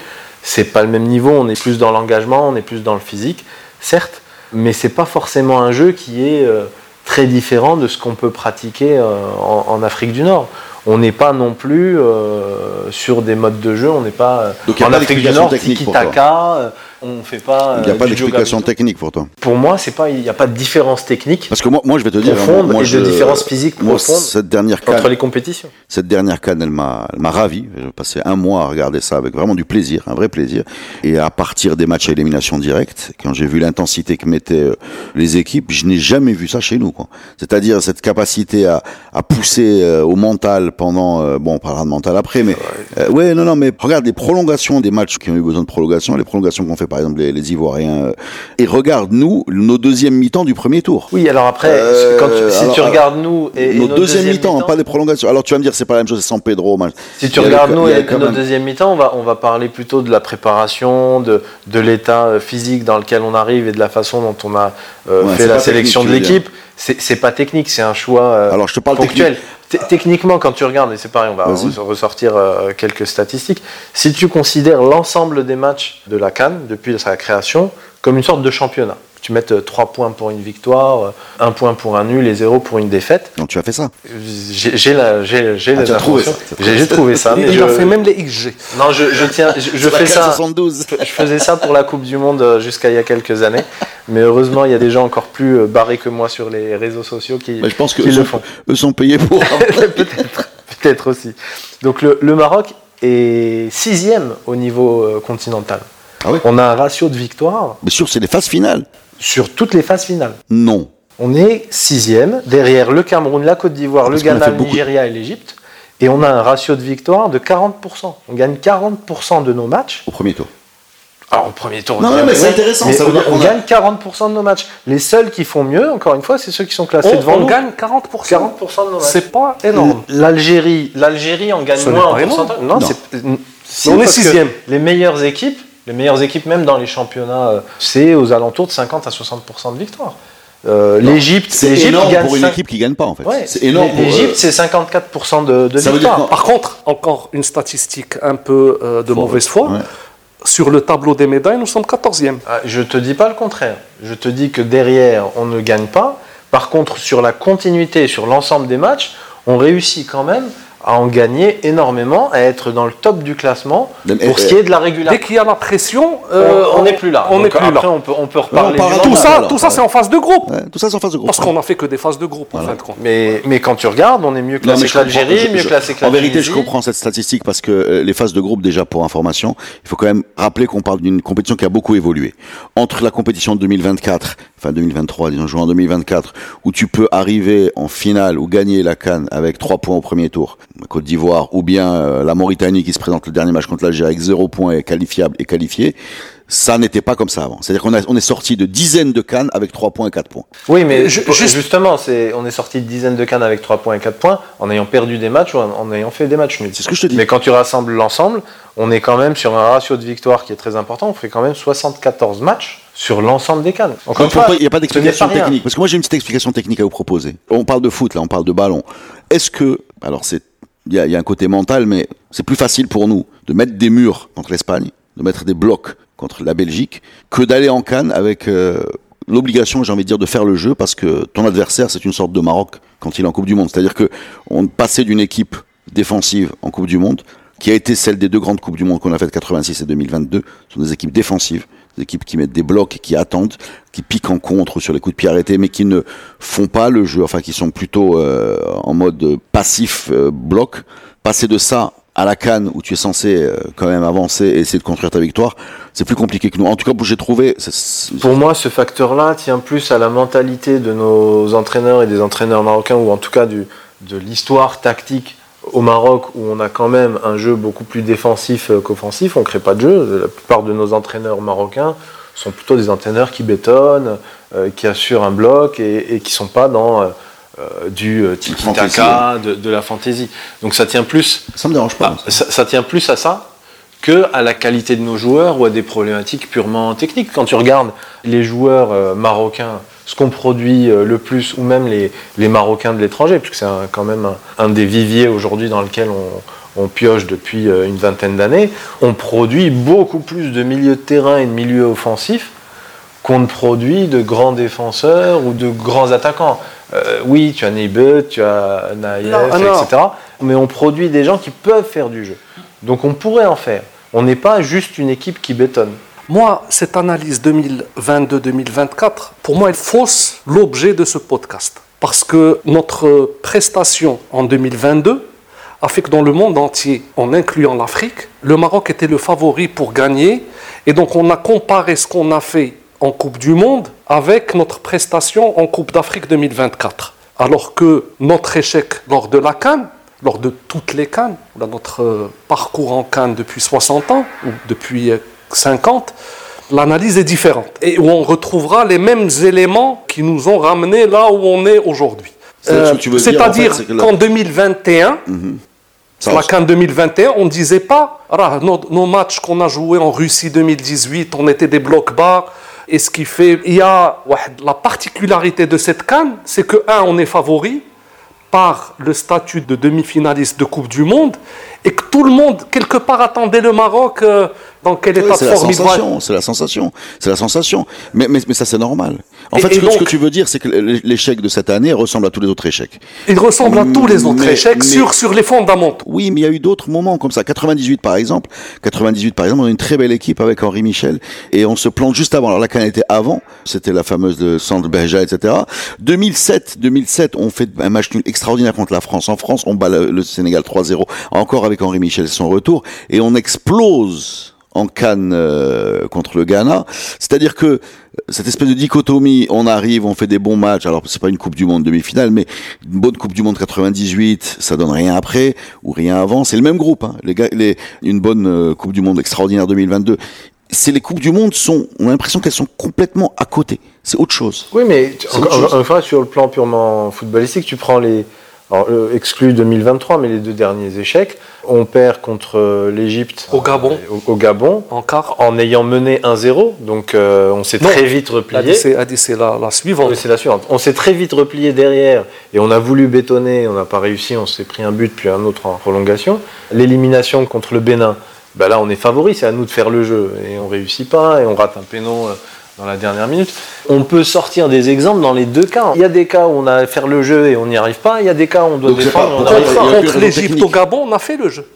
c'est pas le même niveau. On est plus dans l'engagement, on est plus dans le physique, certes, mais c'est pas forcément un jeu qui est euh, très différent de ce qu'on peut pratiquer euh, en, en Afrique du Nord. On n'est pas non plus sur des modes de jeu, on n'est pas Donc, en Afrique du Nord, technique On fait pas. Il n'y a euh, pas d'explication technique pour toi. Pour moi, c'est pas, il n'y a pas de différence technique Parce que moi, moi je vais te dire, profonde moi, et je- de différence physique moi, profonde cette dernière entre canne, les compétitions. cette dernière canne, elle m'a, m'a ravi. J'ai passé un mois à regarder ça avec vraiment du plaisir, un vrai plaisir. Et à partir des matchs à élimination directe, quand j'ai vu l'intensité que mettaient euh, les équipes, je n'ai jamais vu ça chez nous. Quoi. C'est-à-dire cette capacité à, à pousser euh, au mental pendant, euh, bon, on parlera de mental après, mais euh, ouais, non, non, mais regarde les prolongations des matchs qui ont eu besoin de prolongation, les prolongations qu'ont fait par exemple les, les Ivoiriens, euh, et regarde nous nos deuxièmes mi-temps du premier tour. Oui, alors après, Euh, quand tu- si alors, tu regardes nous et, et nos notre deuxième mi-temps, pas des prolongations. Alors tu vas me dire c'est pas la même chose, c'est San Pedro. match. Si tu regardes nous et quand notre même- deuxième mi-temps, on va, on va parler plutôt de la préparation, de, de l'état euh, physique dans lequel on arrive et de la façon dont on a euh, Ouais, fait la sélection de l'équipe. C'est c'est pas technique, c'est un choix euh, Alors je te parle ponctuel. technique. Techniquement, quand tu regardes, et c'est pareil, on va re- ressortir euh, quelques statistiques. Si tu considères l'ensemble des matchs de la Cannes depuis sa création comme une sorte de championnat, tu mets 3 points pour une victoire, 1 point pour un nul et 0 pour une défaite. Donc tu as fait ça. J'ai la- Ah, trouvé informations. ça, J'ai trouvé ça. mais Il je- a fait même les XG. non, je, je tiens, je, fais ça. 72. Je faisais ça pour la Coupe du Monde euh, jusqu'à il y a quelques années, mais heureusement il y a des gens encore plus euh, barrés que moi sur les réseaux sociaux qui, Mais je pense que eux le sont, font. eux sont payés pour. peut-être, peut-être aussi. Donc le, le Maroc est sixième au niveau euh, continental. Ah oui On a un ratio de victoire Mais sûr, c'est les phases finales. Sur toutes les phases finales. Non. On est sixième derrière le Cameroun, la Côte d'Ivoire, le Ghana, le Nigeria et l'Égypte. Et on a un ratio de victoire de 40%. On gagne 40% de nos matchs. Au premier tour. Alors, au premier tour, Non, on non, mais c'est intéressant, mais ça veut on, dire on qu'on a- gagne 40% de nos matchs. Les seuls qui font mieux, encore une fois, c'est ceux qui sont classés On, devant on nous. gagne 40%. 40% de nos matchs. C'est pas énorme. L'Algérie, l'Algérie en gagne Ce moins en pourcentage. Non, Non. c'est si, On est sixième. Les meilleures équipes, les meilleures équipes même dans les championnats, euh, c'est aux alentours de 50 à 60% de victoire. Euh, L'Égypte, C'est énorme gagne pour une équipe qui gagne pas en fait. Ouais, c'est énorme. pour, L'Égypte, euh, c'est 54% de, de victoire. Par contre, encore une statistique un peu euh, de mauvaise foi. ouais. Sur le tableau des médailles, nous sommes 14e. Ah, Je te dis pas le contraire. Je te dis que derrière, on ne gagne pas. Par contre, sur la continuité, sur l'ensemble des matchs, on réussit quand même à en gagner énormément, à être dans le top du classement Mais- pour ce qui est de la Dès régularité. qu'il y a la pression, Euh, on n'est plus là. On n'est plus après, là. On peut, on peut reparler. on tout ça, alors, tout ça ouais. c'est en phase de groupe. ouais, tout ça, c'est en phase de groupe. Parce qu'on n'a fait que des phases de groupe, en fin de compte. Mais, mais quand tu regardes, on est mieux classé que l'Algérie, mieux je- classé que la En vérité, je comprends cette statistique parce que euh, les phases de groupe, déjà pour information, il faut quand même rappeler qu'on parle d'une compétition qui a beaucoup évolué. Entre la compétition de 2024, enfin 2023, disons juin 2024, où tu peux arriver en finale ou gagner la Cannes avec trois points au premier tour, Côte d'Ivoire, ou bien euh, la Mauritanie qui se présente le dernier match contre l'Algérie avec zéro point et qualifiable et qualifié. Ça n'était pas comme ça avant. C'est-à-dire qu'on a- on est sorti de dizaines de cannes avec 3 points et 4 points. Oui, mais Je- pour- juste- justement, c'est, on est sorti de dizaines de cannes avec 3 points et 4 points en ayant perdu des matchs ou en, en ayant fait des matchs nuls. C'est ce que je te dis. Mais quand tu rassembles l'ensemble, on est quand même sur un ratio de victoire qui est très important. On fait quand même 74 matchs sur l'ensemble des cannes. Encore une Non, fois, il n'y a pas d'explication technique Parce que moi j'ai une petite explication technique à vous proposer. On parle de foot, là, on parle de ballon. Est-ce que, alors c'est, il y a, il y a un côté mental, mais c'est plus facile pour nous de mettre des murs contre l'Espagne, de mettre des blocs contre la Belgique, que d'aller en Cannes avec euh, l'obligation, j'ai envie de dire, de faire le jeu, parce que ton adversaire c'est une sorte de Maroc quand il est en Coupe du Monde. C'est-à-dire que on passait d'une équipe défensive en Coupe du Monde qui a été celle des deux grandes Coupes du Monde qu'on a faites 86 et 2022. Ce sont des équipes défensives, des équipes qui mettent des blocs, qui attendent, qui piquent en contre sur les coups de pied arrêtés, mais qui ne font pas le jeu, enfin qui sont plutôt euh, en mode passif euh, bloc. Passer de ça à la canne où tu es censé euh, quand même avancer et essayer de construire ta victoire, c'est plus compliqué que nous. En tout cas, j'ai trouvé. Pour moi, ce facteur-là tient plus à la mentalité de nos entraîneurs et des entraîneurs marocains, ou en tout cas de l'histoire tactique au Maroc, où on a quand même un jeu beaucoup plus défensif euh, qu'offensif. On ne crée pas de jeu. La plupart de nos entraîneurs marocains sont plutôt des entraîneurs qui bétonnent, euh, qui assurent un bloc et, qui ne sont pas dans euh, du euh, tiki-taka, de, de la fantaisie. Donc ça tient plus ça me dérange pas. ah, ça, ça tient plus à ça que à la qualité de nos joueurs ou à des problématiques purement techniques. Quand tu regardes les joueurs euh, marocains, ce qu'on produit euh, le plus, ou même les, les Marocains de l'étranger, puisque c'est quand même un, un des viviers aujourd'hui dans lequel on, on pioche depuis une vingtaine d'années, on produit beaucoup plus de milieux de terrain et de milieux offensifs qu'on ne produit de grands défenseurs ou de grands attaquants. Euh, oui, tu as Neibet, tu as Naïef, Non, ah etc. Mais on produit des gens qui peuvent faire du jeu. Donc on pourrait en faire. On n'est pas juste une équipe qui bétonne. Moi, cette analyse 2022-2024, pour moi, elle fausse l'objet de ce podcast. Parce que notre prestation en 2022 a fait que dans le monde entier, en incluant l'Afrique, le Maroc était le favori pour gagner. Et donc on a comparé ce qu'on a fait en Coupe du Monde avec notre prestation en Coupe d'Afrique 2024. Alors que notre échec lors de la Cannes, lors de toutes les Cannes, notre parcours en Cannes depuis 60 ans, ou depuis 50, l'analyse est différente. Et où on retrouvera les mêmes éléments qui nous ont ramenés là où on est aujourd'hui. C'est-à-dire en C'est-à-dire qu'en 2021, Ça, la CAN 2021, on ne disait pas, Ah, nos, nos matchs qu'on a joués en Russie 2018, on était des blocs bas. Et ce qui fait, il y a la particularité de cette canne, c'est que, un, on est favori par le statut de demi-finaliste de Coupe du Monde, et que tout le monde, quelque part, attendait le Maroc euh, dans quel Oui, état de forme c'est la sensation, c'est la sensation. Mais, mais, mais ça c'est normal. En Et- fait, et ce, que, ce donc- que tu veux dire, c'est que l'échec de cette année ressemble à tous les autres échecs. Il ressemble à tous les autres Mais- échecs sur, sur les fondamentaux. Oui, mais il y a eu d'autres moments comme ça. 98 par exemple. 98 par exemple, on a une très belle équipe avec Henri Michel et on se plante juste avant. Alors la canne était avant, c'était la fameuse de Sandre Berja, etc. 2007, 2007, on fait un match nul extraordinaire contre la France. En France, on bat le, le Sénégal 3-0, encore avec Henri Michel et son retour, et on explose en Cannes euh, contre le Ghana. C'est-à-dire que euh, cette espèce de dichotomie, on arrive, on fait des bons matchs. Alors c'est pas une Coupe du Monde demi-finale, mais une bonne Coupe du Monde 98, ça donne rien après ou rien avant. C'est le même groupe. Hein. Les gars, les, une bonne euh, Coupe du Monde extraordinaire 2022. C'est les coupes du monde sont, on a l'impression qu'elles sont complètement à côté. C'est autre chose. Oui, mais tu- encore chose. fois, sur le plan purement footballistique, tu prends les. Alors, euh, exclu 2023, mais les deux derniers échecs. On perd contre euh, l'Égypte. Au Gabon. euh, Au, au Gabon. En quart. En ayant mené 1-0. Donc, euh, on s'est très vite replié. C'est la, la suivante. Oui, c'est la suivante. On s'est très vite replié derrière et on a voulu bétonner, on n'a pas réussi, on s'est pris un but puis un autre en prolongation. L'élimination contre le Bénin, bah là on est favori, c'est à nous de faire le jeu et on réussit pas et on rate un péno dans la dernière minute. On peut sortir des exemples dans les deux cas. Il y a des cas où on a à faire le jeu et on n'y arrive pas, il y a des cas où on doit Donc, défendre et on n'arrive pas. Contre l'Égypte au Gabon, on a fait le jeu.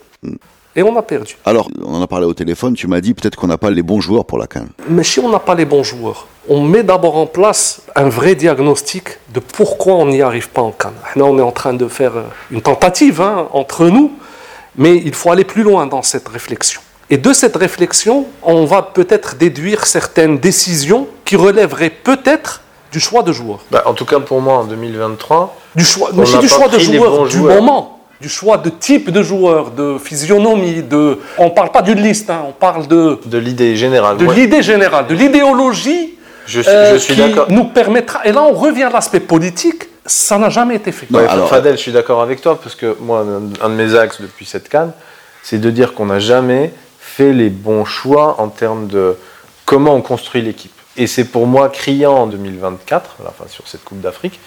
Et on a perdu. Alors, on en a parlé au téléphone. Tu m'as dit peut-être qu'on n'a pas les bons joueurs pour la canne. Mais si on n'a pas les bons joueurs, on met d'abord en place un vrai diagnostic de pourquoi on n'y arrive pas en Cannes. Là, on est en train de faire une tentative hein, entre nous, mais il faut aller plus loin dans cette réflexion. Et de cette réflexion, on va peut-être déduire certaines décisions qui relèveraient peut-être du choix de joueurs. Bah, en tout cas pour moi en 2023, Du choix, On mais c'est n'a du pas choix de bons du joueurs. moment, du choix de type de joueur, de physionomie, de. On parle pas d'une liste, hein, on parle de, de l'idée générale. de Ouais. l'idée générale, de l'idéologie Je suis, euh, je suis qui d'accord. nous permettra. Et là, on revient à l'aspect politique. Ça n'a jamais été fait. Non, Ouais, alors- Fadel, je suis d'accord avec toi, parce que moi, un, un de mes axes depuis cette canne, c'est de dire qu'on n'a jamais fait les bons choix en termes de comment on construit l'équipe. Et c'est pour moi criant en 2024, enfin sur cette Coupe d'Afrique,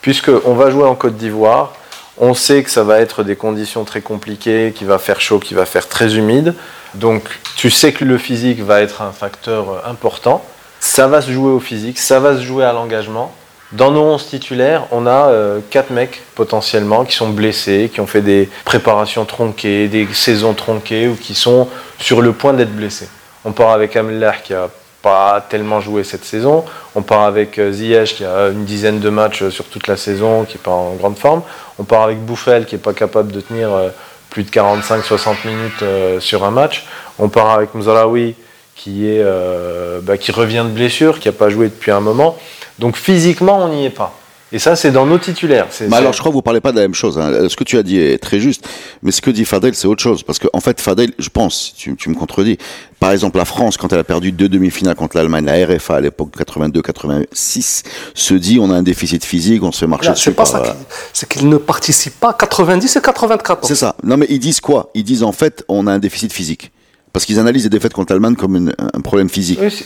puisqu'on va jouer en Côte d'Ivoire, on sait que ça va être des conditions très compliquées, qu'il va faire chaud, qu'il va faire très humide, donc tu sais que le physique va être un facteur important, ça va se jouer au physique, ça va se jouer à l'engagement, dans nos 11 titulaires, on a 4 mecs potentiellement qui sont blessés, qui ont fait des préparations tronquées, des saisons tronquées ou qui sont sur le point d'être blessés. On part avec Ameller qui a pas tellement joué cette saison. On part avec euh, Ziyech qui a une dizaine de matchs euh, sur toute la saison, qui n'est pas en grande forme. On part avec Bouffel qui n'est pas capable de tenir euh, plus de 45-60 minutes euh, sur un match. On part avec Mzalaoui qui, euh, bah, qui revient de blessure, qui n'a pas joué depuis un moment. Donc physiquement, on n'y est pas. Et ça, c'est dans nos titulaires. C'est- alors, je crois que vous parlez pas de la même chose. Hein. Ce que tu as dit est très juste, mais ce que dit Fadel, c'est autre chose. Parce qu'en en fait, Fadel, je pense, tu, tu me contredis. Par exemple, la France, quand elle a perdu deux demi-finales contre l'Allemagne, la RFA à l'époque 82-86, se dit on a un déficit physique, on se fait marcher Là, dessus. C'est pas ça. euh, C'est qu'ils ne participent pas 90 et 94. C'est ça. Non, mais ils disent quoi? Ils disent en fait, on a un déficit physique. Parce qu'ils analysent les défaites contre l'Allemagne comme une- un problème physique. Oui, c'est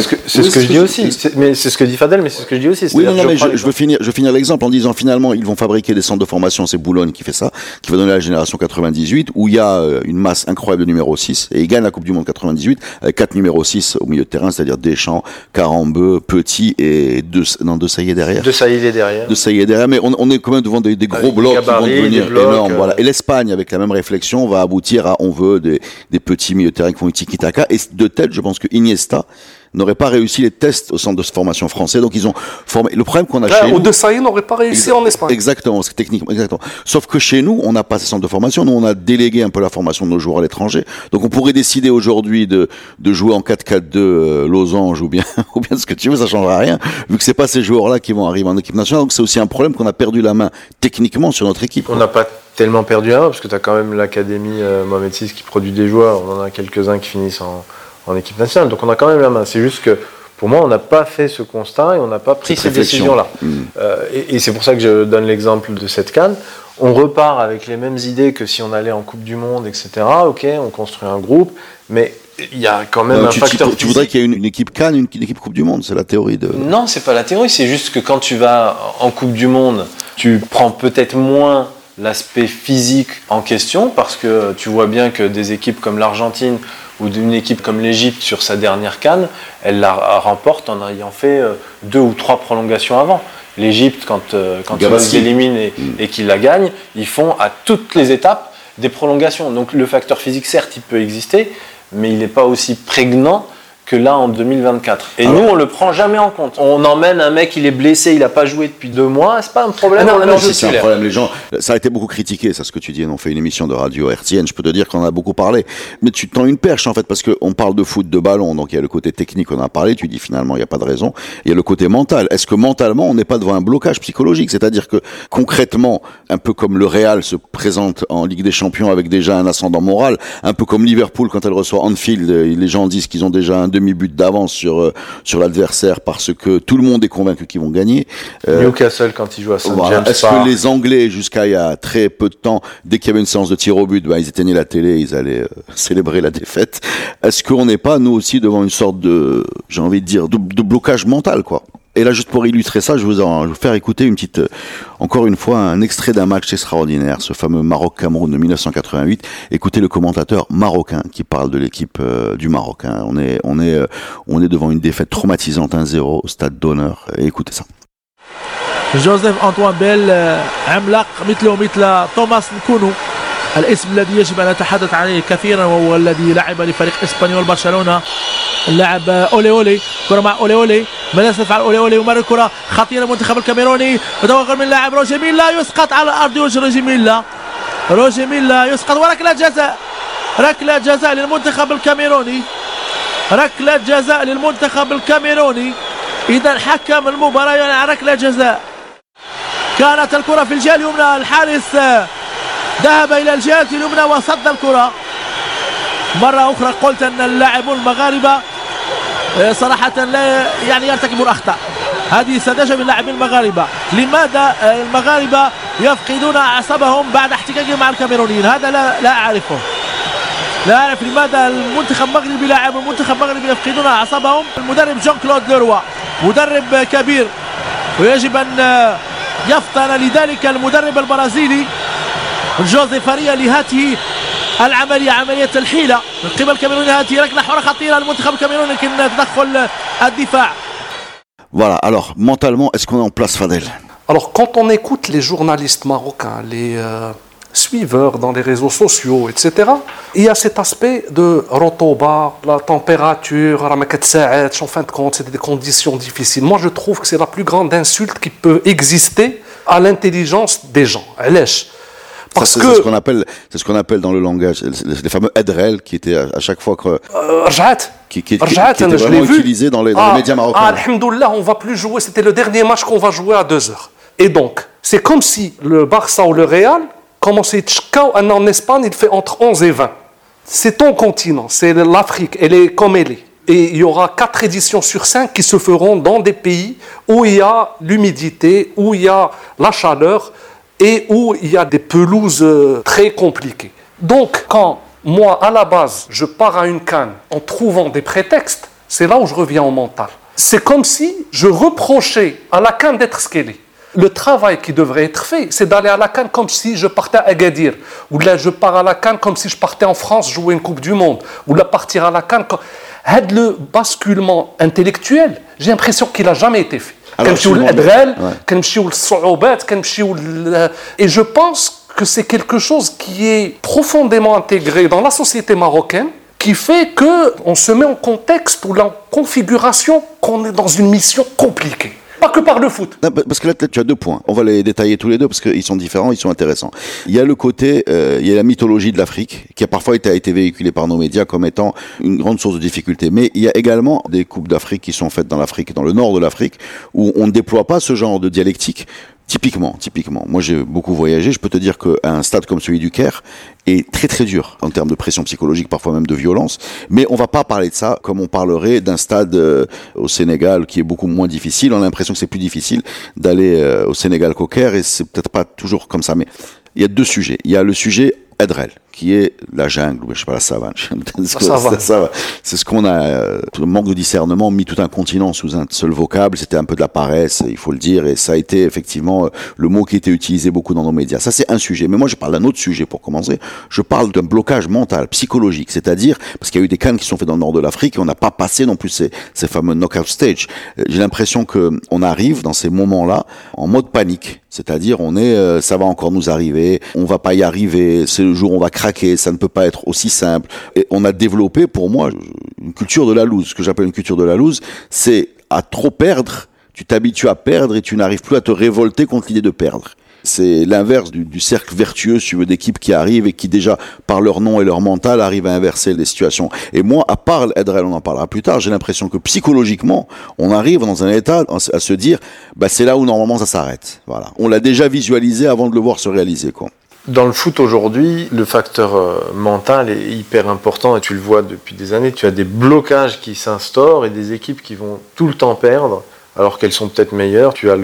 ce que, c'est Oui, ce que je dis aussi. C'est- Mais c'est ce que dit Fadel, mais c'est ce que je dis aussi. Oui, non, non, mais je, je veux finir, je veux finir l'exemple en disant finalement ils vont fabriquer des centres de formation, c'est Boulogne qui fait ça, qui va donner la génération 98 où il y a euh, une masse incroyable de numéro 6 et ils gagnent la Coupe du Monde 98 avec quatre numéros 6 au milieu de terrain, c'est-à-dire Deschamps, Carambeu, Petit et deux, non, deux Saillé derrière. De ça, il est derrière. De Saillé derrière, mais on, on est quand même devant des, des gros Avec des blocs qui vont devenir blocs, énormes. euh. Voilà. Et l'Espagne, avec la même réflexion, va aboutir à on veut des, des petits petits milieux de terrain qui font du tiki-taka. Et de tête, je pense que Iniesta n'aurait pas réussi les tests au centre de formation français. Donc ils ont formé. Le problème qu'on a Là, chez nous. Ou de Saïd n'aurait pas réussi en Espagne. Exactement, c'est techniquement, exactement. Sauf que chez nous, on n'a pas ces centres de formation. Nous, on a délégué un peu la formation de nos joueurs à l'étranger. Donc, on pourrait décider aujourd'hui de, de jouer en 4-4-2 euh, losange ou bien, ou bien ce que tu veux, ça changera rien. Vu que c'est pas ces joueurs-là qui vont arriver en équipe nationale. Donc, c'est aussi un problème qu'on a perdu la main techniquement sur notre équipe. On n'a pas tellement perdu un, parce que tu as quand même l'académie euh, Mohamed VI qui produit des joueurs. On en a quelques-uns qui finissent en, en équipe nationale. Donc on a quand même la main. C'est juste que pour moi, on n'a pas fait ce constat et on n'a pas pris Cette ces décisions-là. Mm. Euh, et et c'est pour ça que je donne l'exemple de cette canne. On repart avec les mêmes idées que si on allait en Coupe du Monde, etc. Ok, on construit un groupe, mais il y a quand même Non, un tu, tu- facteur. tu voudrais qu'il y ait une, une équipe Cannes, une, une équipe Coupe du Monde. C'est la théorie de. Non, c'est pas la théorie, c'est juste que quand tu vas en Coupe du Monde, tu prends peut-être moins l'aspect physique en question parce que tu vois bien que des équipes comme l'Argentine ou d'une équipe comme l'Égypte sur sa dernière canne, elle la remporte en ayant fait euh, deux ou trois prolongations avant. L'Égypte, quand, euh, quand ils Gabassi. les éliminent et, et qu'ils la gagnent, ils font à toutes les étapes des prolongations. Donc le facteur physique, certes, il peut exister, mais il n'est pas aussi prégnant que là en 2024. Et nous, on le prend jamais en compte. On emmène un mec, il est blessé, il n'a pas joué depuis deux mois, c'est pas un problème. Ah on non, non, si, c'est un problème. Les gens, ça a été beaucoup critiqué, ça, ce que tu dis. On fait une émission de radio RTN. Je peux te dire qu'on en a beaucoup parlé. Mais tu tends une perche, en fait, parce qu'on parle de foot, de ballon. Donc, il y a le côté technique, on en a parlé. Tu dis finalement, il n'y a pas de raison. Il y a le côté mental. Est-ce que mentalement, on n'est pas devant un blocage psychologique? C'est-à-dire que, concrètement, un peu comme le Real se présente en Ligue des Champions avec déjà un ascendant moral, un peu comme Liverpool quand elle reçoit Anfield, euh, les gens disent qu'ils ont déjà un demi-but d'avance sur, euh, sur l'adversaire parce que tout le monde est convaincu qu'ils vont gagner. Euh, Newcastle, quand il joue à St. voilà. James Est-ce que les Anglais, jusqu'à il y a très peu de temps, dès qu'il y avait une séance de tir au but, ben, ils éteignaient la télé, ils allaient euh, célébrer la défaite. Est-ce qu'on n'est pas, nous aussi, devant une sorte de, j'ai envie de dire, de, de blocage mental, quoi? Et là, juste pour illustrer ça, je vous en je vous faire écouter une petite, euh, encore une fois, un extrait d'un match extraordinaire, ce fameux Maroc-Cameroun de 1988. Écoutez le commentateur marocain qui parle de l'équipe euh, du Maroc. Hein. On est, on est, euh, on est devant une défaite traumatisante 1-0 au stade d'honneur. Écoutez ça. Joseph Antoine Bell, Amlak, Mitlo Mitla, Thomas Nkounou. الاسم الذي يجب أن نتحدث عليه كثيرا وهو الذي لعب لفريق إسبانيول برشلونة. اللاعب أولي أولي. كرة مع أولي أولي. ماذا سيفعل أولي أولي؟ ومر الكرة. خطيرة المنتخب الكاميروني. وتوغل من اللاعب روجي ميلا. يسقط على الأرض روجي ميلا. روجي ميلا يسقط. وركلة جزاء. ركلة جزاء للمنتخب الكاميروني. ركلة جزاء للمنتخب الكاميروني. إذا حكم المباراة يلعن ركلة جزاء. كانت الكرة في الجهة اليمنى. الحارس ذهب إلى الجهة اليمنى وصد الكرة. مرة أخرى قلت أن اللاعبون المغاربة آه، صراحة لا يعني يرتكبون أخطاء هذه سذاجة من اللاعبين المغاربة. لماذا آه، المغاربة يفقدون أعصابهم بعد احتكاكهم مع الكاميرونيين؟ هذا لا, لا أعرفه. لا أعرف لماذا المنتخب المغربي لاعب المنتخب المغربي يفقدون أعصابهم. المدرب جون كلود لوروا مدرب كبير ويجب أن يفطن لذلك المدرب البرازيلي. جوزي فاريا لهذه العملية عملية الحيلة من قبل الكاميرون هذه ركلة حرة خطيرة للمنتخب الكاميروني لكن تدخل الدفاع Voilà. Alors, mentalement, est-ce qu'on est en place, Fadel Alors, quand on écoute les journalistes marocains, les euh, suiveurs dans les réseaux sociaux, etc., il y a cet aspect de rotoba, la température, ramakat sa'at, en fin de compte, c'était des conditions difficiles. Moi, je trouve que c'est la plus grande insulte qui peut exister à l'intelligence des gens. Allèche. Parce Ça, c'est que. c'est ce qu'on appelle, c'est ce qu'on appelle dans le langage, les, fameux Edrel qui étaient à, chaque fois que, Euh, qui, qui, qui, qui l'ai vraiment vu. utilisés dans les, dans Ah, les médias Ah, marocains. alhamdoulilah, on va plus jouer. C'était le dernier match qu'on va jouer à 2 heures. Et donc, c'est comme si le Barça ou le Real commençait Tchkao en Espagne, il fait entre 11 et 20. C'est ton continent, c'est l'Afrique, elle est comme elle est. Et il y aura quatre éditions sur cinq qui se feront dans des pays où il y a l'humidité, où il y a la chaleur et où il y a des pelouses euh, très compliquées. Donc, quand moi, à la base, je pars à une canne en trouvant des prétextes, c'est là où je reviens au mental. C'est comme si je reprochais à la canne d'être ce qu'elle est. Le travail qui devrait être fait, c'est d'aller à la canne comme si je partais à Agadir. Ou là, je pars à la canne comme si je partais en France jouer une Coupe du Monde. Ou là, partir à la canne. Comme... Le basculement intellectuel, j'ai l'impression qu'il n'a jamais été fait. Alors, كنمشيو souvent, للأدغال، ouais. كنمشيو للصعوبات، كنمشيو لل- Et je pense que c'est quelque chose qui est profondément intégré dans la société marocaine qui fait qu'on se met en contexte ou en configuration qu'on est dans une mission compliquée. Pas que par le foot. parce que là, tu as deux points. On va les détailler tous les deux parce qu'ils sont différents, ils sont intéressants. Il y a le côté, euh, il y a la mythologie de l'Afrique qui a parfois été, véhiculée par nos médias comme étant une grande source de difficulté. Mais il y a également des coupes d'Afrique qui sont faites dans l'Afrique, dans le nord de l'Afrique, où on ne déploie pas ce genre de dialectique Typiquement, typiquement. Moi, j'ai beaucoup voyagé. Je peux te dire qu'un stade comme celui du Caire est très très dur en termes de pression psychologique, parfois même de violence. Mais on va pas parler de ça comme on parlerait d'un stade euh, au Sénégal qui est beaucoup moins difficile. On a l'impression que c'est plus difficile d'aller euh, au Sénégal qu'au Caire et c'est peut-être pas toujours comme ça. Mais il y a deux sujets. Il y a le sujet Edrel, qui est la jungle, ou je sais pas, la savane. C'est ce qu'on a, euh, le manque de discernement, mis tout un continent sous un seul vocable, c'était un peu de la paresse, il faut le dire, et ça a été effectivement euh, le mot qui était utilisé beaucoup dans nos médias. Ça, c'est un sujet. Mais moi, je parle d'un autre sujet pour commencer. Je parle d'un blocage mental, psychologique, c'est-à-dire, parce qu'il y a eu des cannes qui sont faites dans le nord de l'Afrique, et on n'a pas passé non plus ces, ces fameux knockout stage. Euh, j'ai l'impression que on arrive dans ces moments-là en mode panique. C'est-à-dire, on est, ça va encore nous arriver, on va pas y arriver, c'est le jour où on va craquer, ça ne peut pas être aussi simple. Et on a développé, pour moi, une culture de la loose. Ce que j'appelle une culture de la loose, c'est à trop perdre, tu t'habitues à perdre et tu n'arrives plus à te révolter contre l'idée de perdre. C'est l'inverse du, cercle vertueux, si tu veux, d'équipes qui arrivent et qui déjà, par leur nom et leur mental, arrivent à inverser les situations. Et moi, à part Edrel, on en parlera plus tard, j'ai l'impression que psychologiquement, on arrive dans un état à se dire, bah, c'est là où normalement ça s'arrête. Voilà. On l'a déjà visualisé avant de le voir se réaliser, quoi. Dans le foot aujourd'hui, le facteur euh, mental est hyper important et tu le vois depuis des années. Tu as des blocages qui s'instaurent et des équipes qui vont tout le temps perdre alors qu'elles sont peut-être meilleures. Tu as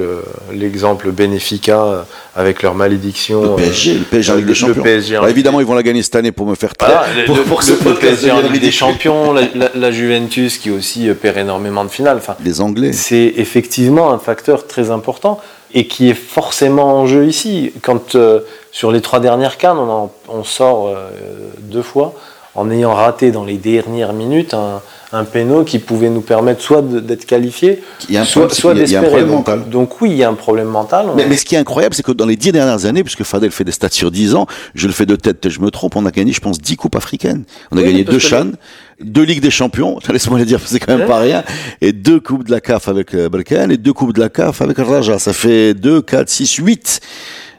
l'exemple Benfica euh, avec leur malédiction. Le PSG, le PSG en Ligue des Champions. évidemment, ils vont la gagner cette année pour me faire taire. pour, le, PSG en Ligue des Champions, la, Juventus qui aussi euh, perd énormément de finales. Enfin, les Anglais. C'est effectivement un facteur très important et qui est forcément en jeu ici. Quand euh, sur les trois dernières cannes, on, sort euh, deux fois en ayant raté dans les dernières minutes un, un péno qui pouvait nous permettre soit d'être qualifié, soit, soit d'espérer. Donc, donc, oui, il y a un problème mental. Mais, ce qui est incroyable, c'est que dans les dix dernières années, puisque Fadel fait des stats sur dix ans, je le fais de tête, je me trompe, on a gagné, je pense, dix coupes africaines. On a gagné deux Chan, deux Ligues des Champions, laisse-moi le dire, c'est quand même pas rien, et deux coupes de la CAF avec euh, Balkan et deux coupes de la CAF avec Raja. Ça fait deux, quatre, six, huit.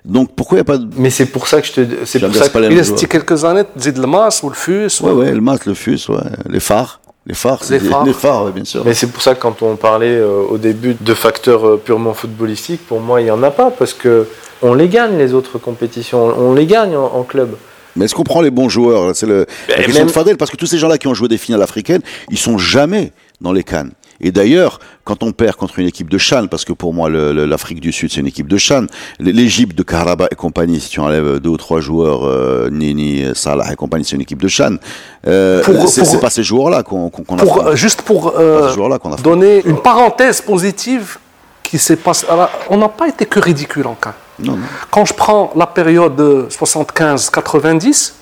Donc pourquoi il n'y a pas de... Mais c'est pour ça que je te... C'est pour ça que... Il restait quelques années, tu le mas ou le fus Ouais, ouais, le mas, le fus, ouais. les phares. Les phares, les phares. les phares, bien sûr. Mais c'est pour ça que quand on parlait euh, au début de facteurs euh, purement footballistiques, pour moi, il n'y en a pas, parce que on les gagne, les autres compétitions, on les gagne en, club. Mais est-ce qu'on prend les bons joueurs C'est le, la question de Fadel, parce que tous ces gens-là qui ont joué des finales africaines, ils sont jamais dans les cannes. Et d'ailleurs, quand on perd contre une équipe de Chan, parce que pour moi l'Afrique du Sud c'est une équipe de Chan, l'Égypte de Karaba et compagnie, si tu enlèves deux ou trois joueurs, euh, Nini, Salah et compagnie, c'est une équipe de Chan. Euh, c'est pas ces joueurs-là qu'on a. Pour, juste pour euh, donner une parenthèse positive qui s'est passée, on n'a pas été que ridicule en cas. Quand je prends la période 75-90,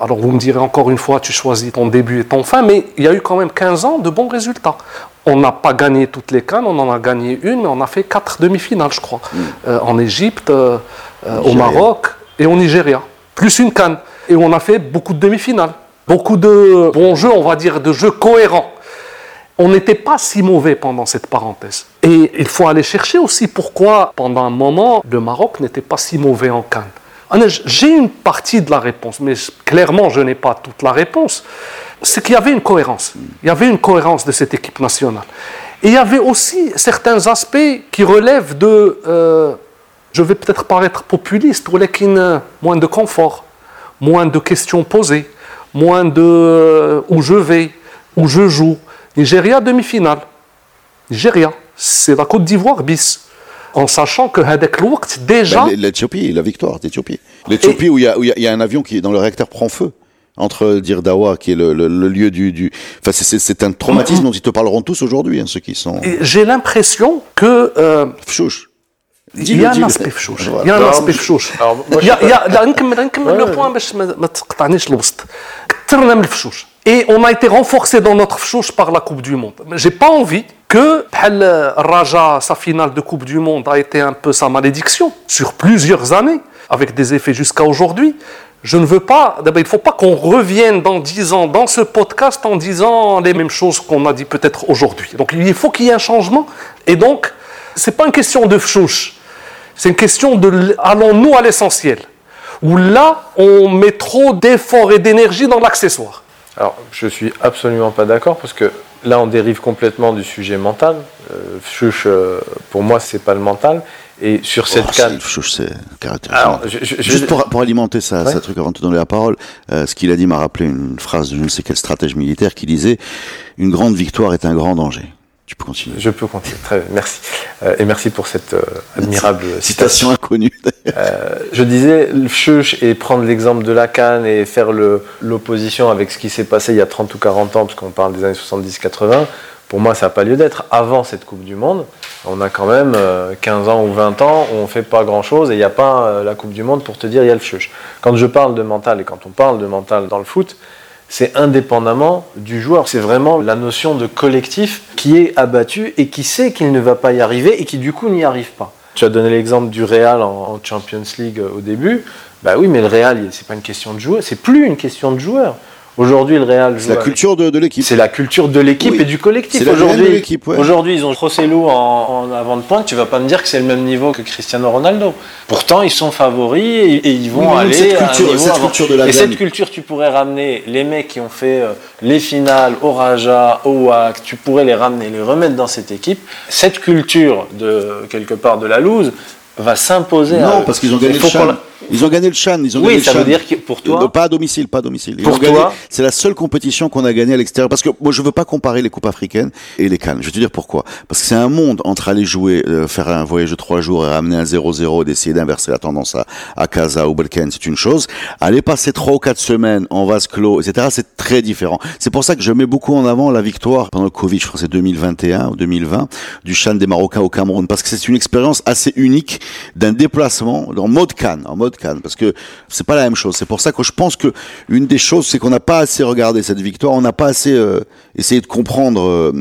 alors vous me direz encore une fois, tu choisis ton début et ton fin, mais il y a eu quand même 15 ans de bons résultats. On n'a pas gagné toutes les cannes, on en a gagné une, mais on a fait quatre demi-finales, je crois, mm. euh, en Égypte, euh, euh, au Maroc et au Nigeria, plus une canne. Et on a fait beaucoup de demi-finales, beaucoup de bons jeux, on va dire, de jeux cohérents. On n'était pas si mauvais pendant cette parenthèse. Et il faut aller chercher aussi pourquoi, pendant un moment, le Maroc n'était pas si mauvais en canne. J'ai une partie de la réponse, mais clairement, je n'ai pas toute la réponse. C'est qu'il y avait une cohérence. Il y avait une cohérence de cette équipe nationale. Et il y avait aussi certains aspects qui relèvent de, euh, je vais peut-être paraître populiste, moins de confort, moins de questions posées, moins de euh, où je vais, où je joue. Nigeria demi-finale. Nigeria, c'est la Côte d'Ivoire bis en sachant que Hadak déjà. Ben, la victoire d'Éthiopie. L'Éthiopie et... où il y, a, un avion qui, dans le réacteur, prend feu entre Dirdawa, qui est le, lieu du. Enfin, c'est un traumatisme mm-hmm. dont ils te parleront tous aujourd'hui, hein, ceux qui sont. J'ai l'impression que. Euh... Fchouch. Il y a un aspect fchouch. Il y a un aspect fchouch. Il y a, le point, mais Et on a été renforcé dans notre fchouch par la Coupe du Monde. J'ai pas envie que Raja, sa finale de Coupe du Monde a été un peu sa malédiction sur plusieurs années, avec des effets jusqu'à aujourd'hui. Je ne veux pas, il ne faut pas qu'on revienne dans 10 ans dans ce podcast en disant les mêmes choses qu'on a dit peut-être aujourd'hui. Donc il faut qu'il y ait un changement. Et donc, ce n'est pas une question de chouche, c'est une question de allons-nous à l'essentiel? Où là, on met trop d'efforts et d'énergie dans l'accessoire. Alors, je suis absolument pas d'accord parce que là, on dérive complètement du sujet mental. Euh, euh, pour moi, c'est pas le mental. Et sur cette Oh, canne. c'est- caractéristique. Alors, je- je- Juste pour, pour alimenter ça, Ouais. ça truc avant de te donner la parole, euh, ce qu'il a dit m'a rappelé une phrase de je ne sais quel stratège militaire qui disait Une grande victoire est un grand danger. Tu peux continuer. Je peux continuer. Très bien, merci. Euh, et merci pour cette euh, admirable Citation citation. inconnue. Euh, je disais, le chuch et prendre l'exemple de la canne et faire l'opposition avec ce qui s'est passé il y a 30 ou 40 ans, parce qu'on parle des années 70-80, pour moi, ça n'a pas lieu d'être. Avant cette Coupe du Monde, on a quand même euh, 15 ans ou 20 ans où on ne fait pas grand-chose et il n'y a pas euh, la Coupe du Monde pour te dire il y a le chuch. Quand je parle de mental et quand on parle de mental dans le foot, c'est indépendamment du joueur. C'est vraiment la notion de collectif qui est abattu et qui sait qu'il ne va pas y arriver et qui du coup n'y arrive pas. Tu as donné l'exemple du Real en, Champions League euh, au début. Bah oui, mais le Real, c'est pas une question de joueur, c'est plus une question de joueur. Aujourd'hui, le Real joue. C'est la culture de, de l'équipe. C'est la culture de l'équipe Oui. et du collectif. Aujourd'hui, ouais. aujourd'hui, ils ont Rosselló en, en avant de pointe. Tu vas pas me dire que c'est le même niveau que Cristiano Ronaldo. Pourtant, ils sont favoris et, et ils vont Oui, aller cette à un culture- cette culture de la Et cette culture, tu pourrais ramener les mecs qui ont fait euh, les finales au Raja, au WAC. Tu pourrais les ramener, les remettre dans cette équipe. Cette culture de quelque part de la loose va s'imposer. à Non, parce qu'ils ont gagné le Ils ont gagné le Chan. Ils ont Oui, gagné le ça veut Chan. dire que pour toi- Euh, Pas à domicile, pas à domicile. Ils Pour toi- C'est la seule compétition qu'on a gagnée à l'extérieur. Parce que moi, je veux pas comparer les coupes africaines et les Cannes. Je vais te dire pourquoi. Parce que c'est un monde entre aller jouer, euh, faire un voyage de trois jours et ramener un 0-0 et d'essayer d'inverser la tendance à, à Casa ou Balkan, c'est une chose. Aller passer trois ou quatre semaines en vase clos, etc., c'est très différent. C'est pour ça que je mets beaucoup en avant la victoire pendant le Covid, je crois que c'est 2021 ou 2020, du Chan des Marocains au Cameroun. Parce que c'est une expérience assez unique d'un déplacement en mode Cannes, en mode Parce que c'est pas la même chose. C'est pour ça que je pense que une des choses, c'est qu'on n'a pas assez regardé cette victoire, on n'a pas assez euh, essayé de comprendre euh,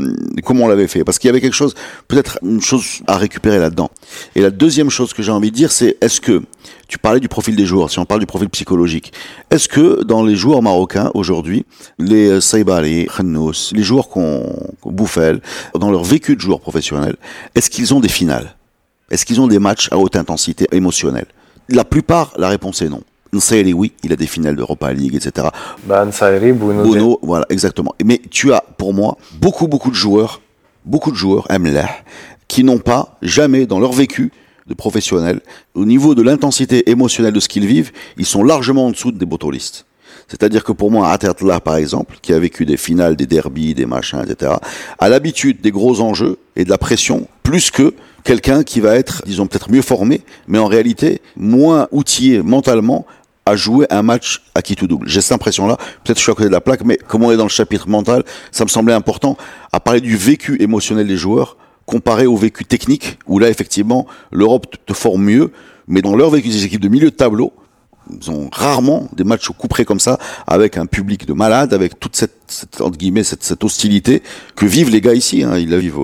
comment on l'avait fait. Parce qu'il y avait quelque chose, peut-être une chose à récupérer là-dedans. Et la deuxième chose que j'ai envie de dire, c'est est-ce que tu parlais du profil des joueurs, si on parle du profil psychologique, est-ce que dans les joueurs marocains aujourd'hui, les euh, Saibali, Khannous, les joueurs qu'on Bouffel, dans leur vécu de joueur professionnel, est-ce qu'ils ont des finales? Est-ce qu'ils ont des matchs à haute intensité émotionnelle? La plupart, la réponse est non. Nsairi, oui, il a des finales d'Europa League, etc. Bah, Nsairi, Bruno, Bono, voilà, exactement. Mais tu as, pour moi, beaucoup, beaucoup de joueurs, beaucoup de joueurs, Amlah, qui n'ont pas, jamais, dans leur vécu de professionnel, au niveau de l'intensité émotionnelle de ce qu'ils vivent, ils sont largement en dessous des botolistes. C'est-à-dire que pour moi, Atertla, par exemple, qui a vécu des finales, des derbies, des machins, etc., a l'habitude des gros enjeux et de la pression, plus que quelqu'un qui va être, disons, peut-être mieux formé, mais en réalité, moins outillé mentalement à jouer un match à qui tout double. J'ai cette impression-là. Peut-être je suis à côté de la plaque, mais comme on est dans le chapitre mental, ça me semblait important à parler du vécu émotionnel des joueurs comparé au vécu technique, où là, effectivement, l'Europe te forme mieux, mais dans leur vécu des équipes de milieu de tableau, ils ont rarement des matchs au coup près comme ça, avec un public de malades, avec toute cette, cette, entre guillemets, cette, cette hostilité que vivent les gars ici. Hein. Ils la vivent,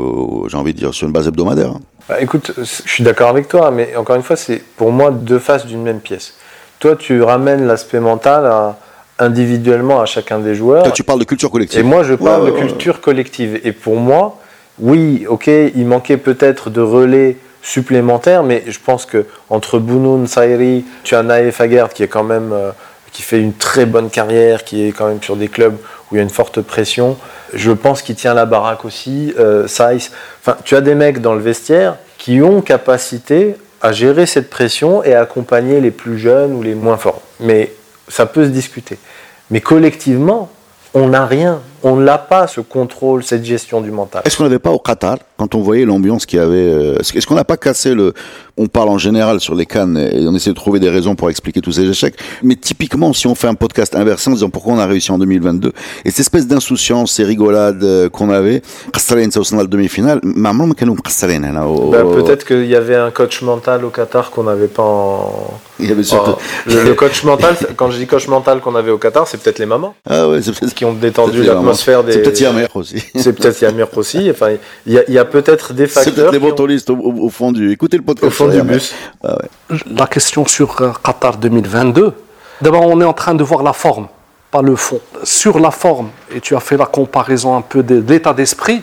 j'ai envie de dire, sur une base hebdomadaire. hein. Bah, écoute, je suis d'accord avec toi, mais encore une fois, c'est pour moi deux faces d'une même pièce. Toi, tu ramènes l'aspect mental à- individuellement à chacun des joueurs. Toi, tu parles de culture collective. Et moi, je parle Ouais, de ouais, culture collective. Et pour moi, oui, ok, il manquait peut-être de relais supplémentaires, mais je pense que entre Bounoun, Saïri, tu as Naïf Aguerd qui est quand même euh, qui fait une très bonne carrière, qui est quand même sur des clubs où il y a une forte pression. Je pense qu'il tient la baraque aussi. Euh, Saïs. Enfin, tu as des mecs dans le vestiaire qui ont capacité à gérer cette pression et à accompagner les plus jeunes ou les moins forts. Mais ça peut se discuter. Mais collectivement, on n'a rien on n'a pas ce contrôle, cette gestion du mental. Est-ce qu'on n'avait pas au Qatar, quand on voyait l'ambiance qu'il y avait, euh, est-ce qu'on n'a pas cassé le... On parle en général sur les cannes et on essaie de trouver des raisons pour expliquer tous ces échecs, mais typiquement, si on fait un podcast inversé en disant pourquoi on a réussi en 2022, et cette espèce d'insouciance, ces rigolades euh, qu'on avait, Castalène, c'est au demi-finale, Maman, hein, ben, Peut-être qu'il y avait un coach mental au Qatar qu'on n'avait pas en... Le, coach mental, quand je dis coach mental qu'on avait au Qatar, c'est peut-être les mamans. Ah ouais. Qui ont détendu la des. C'est peut-être Yamir aussi. C'est peut-être Yamir aussi. Enfin, il y a, il y a peut-être des C'est facteurs. peut-être les ont- au, fond du, écoutez le podcast. Au fond du bus. Ah ouais. La question sur euh, Qatar 2022, D'abord, on est en train de voir la forme, pas le fond. Sur la forme, et tu as fait la comparaison un peu de, l'état d'esprit,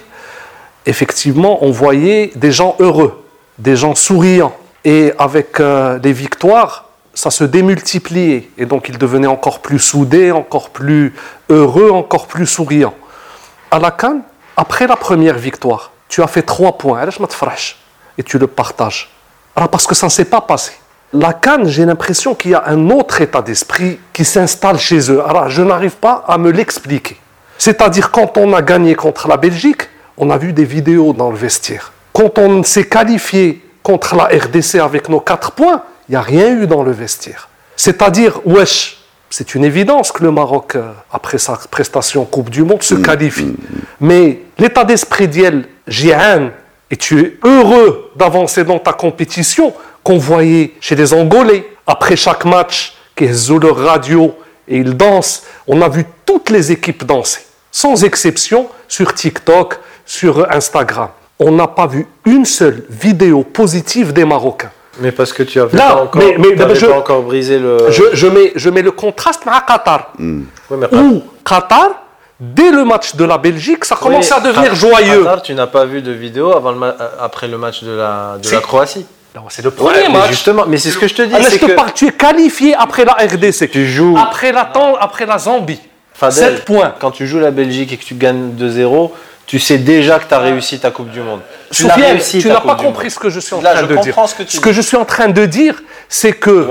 effectivement, on voyait des gens heureux, des gens souriants. Et avec euh, les victoires, ça se démultipliait. Et donc, ils devenaient encore plus soudés, encore plus heureux, encore plus souriants. À la Cannes, après la première victoire, tu as fait trois points. Et tu le partages. Alors, parce que ça ne s'est pas passé. La Cannes, j'ai l'impression qu'il y a un autre état d'esprit qui s'installe chez eux. Alors, je n'arrive pas à me l'expliquer. C'est-à-dire, quand on a gagné contre la Belgique, on a vu des vidéos dans le vestiaire. Quand on s'est qualifié contre la RDC avec nos quatre points, il n'y a rien eu dans le vestiaire. C'est-à-dire, wesh, c'est une évidence que le Maroc, euh, après sa prestation Coupe du Monde, se qualifie. Mais l'état d'esprit d'Yel, Jihan, et tu es heureux d'avancer dans ta compétition, qu'on voyait chez les Angolais, après chaque match, qu'ils ont leur radio et ils dansent. On a vu toutes les équipes danser, sans exception, sur TikTok, sur Instagram. On n'a pas vu une seule vidéo positive des Marocains. Mais parce que tu as pas encore, mais, pas encore brisé le. Je, mets, je mets le contraste à Qatar. Hmm. Où Qatar, dès le match de la Belgique, ça commence à devenir joyeux. Qatar, tu n'as pas vu de vidéo avant le après le match de la, de la Croatie c'est le premier match. Justement, mais c'est ce que je te dis. Ah, que... tu es qualifié après la RDC. Tu joues. Après la, après la Zambie. Fadel, 7 points. Quand tu joues la Belgique et que tu gagnes 2-0, tu sais déjà que tu as réussi ta Coupe du Monde. Tu n'as pas compris ce que je suis en train de dire. Ce que, ce que je suis en train de dire, c'est que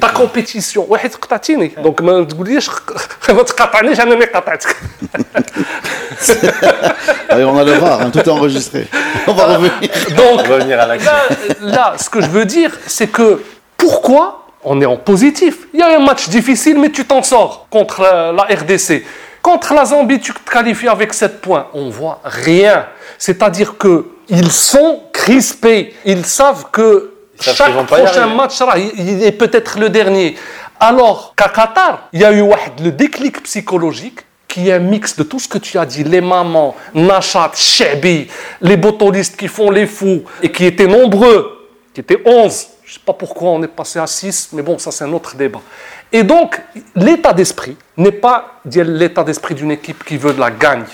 ta compétition. Donc, Allez, on va le voir, hein, tout est enregistré. On va revenir. Donc, on va revenir à la là, là, ce que je veux dire, c'est que pourquoi on est en positif? Il y a un match difficile, mais tu t'en sors contre la RDC. Contre la Zambie, tu te qualifies avec 7 points. On voit rien. C'est-à-dire qu'ils sont crispés. Ils savent que chaque prochain match il est peut-être le dernier. Alors qu'à Qatar, il y a eu le déclic psychologique qui est un mix de tout ce que tu as dit, les mamans, Nachat, Shebi, les botolistes qui font les fous et qui étaient nombreux, qui étaient 11. Je ne sais pas pourquoi on est passé à 6, mais bon, ça c'est un autre débat. Et donc, l'état d'esprit n'est pas l'état d'esprit d'une équipe qui veut de la gagne.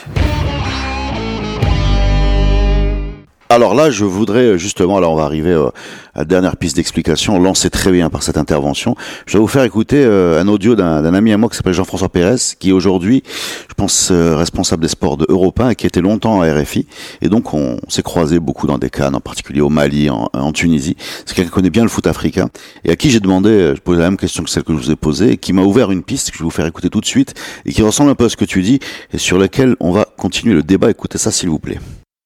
Alors là, je voudrais euh, justement, là on va arriver euh, à la dernière piste d'explication, lancée très bien par cette intervention. Je vais vous faire écouter euh, un audio d'un ami à moi qui s'appelle Jean-François Pérez, qui est aujourd'hui, je pense, responsable des sports de Europe 1 et qui était longtemps à RFI. Et donc on s'est croisé beaucoup dans des cannes, en particulier au Mali, en, en Tunisie. C'est quelqu'un qui connaît bien le foot africain et à qui j'ai demandé, je posais la même question que celle que je vous ai posée, et qui m'a ouvert une piste que je vais vous faire écouter tout de suite et qui ressemble un peu à ce que tu dis et sur laquelle on va continuer le débat. Écoutez ça s'il vous plaît.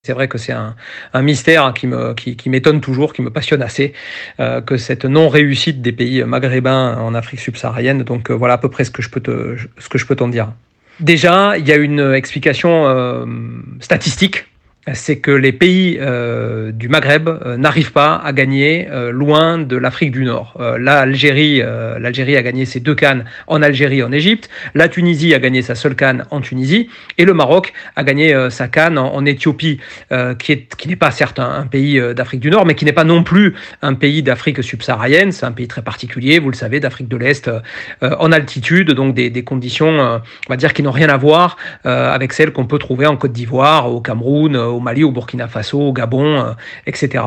C'est vrai que c'est un, mystère qui me qui, m'étonne toujours, qui me passionne assez, euh, que cette non réussite des pays maghrébins en Afrique subsaharienne. Donc euh, voilà à peu près ce que je peux te ce que je peux t'en dire. Déjà, il y a une explication euh, statistique c'est que les pays euh, du Maghreb euh, n'arrivent pas à gagner euh, loin de l'Afrique du Nord. L'Algérie, l'Algérie a gagné ses deux cannes en Algérie, en Égypte. La Tunisie a gagné sa seule canne en Tunisie, et le Maroc a gagné sa canne en, Éthiopie, qui est qui n'est pas certes un, pays d'Afrique du Nord, mais qui n'est pas non plus un pays d'Afrique subsaharienne. C'est un pays très particulier, vous le savez, d'Afrique de l'Est, en altitude, donc des, des conditions, on va dire, qui n'ont rien à voir avec celles qu'on peut trouver en Côte d'Ivoire, au Cameroun au Mali, au Burkina Faso, au Gabon, euh, etc.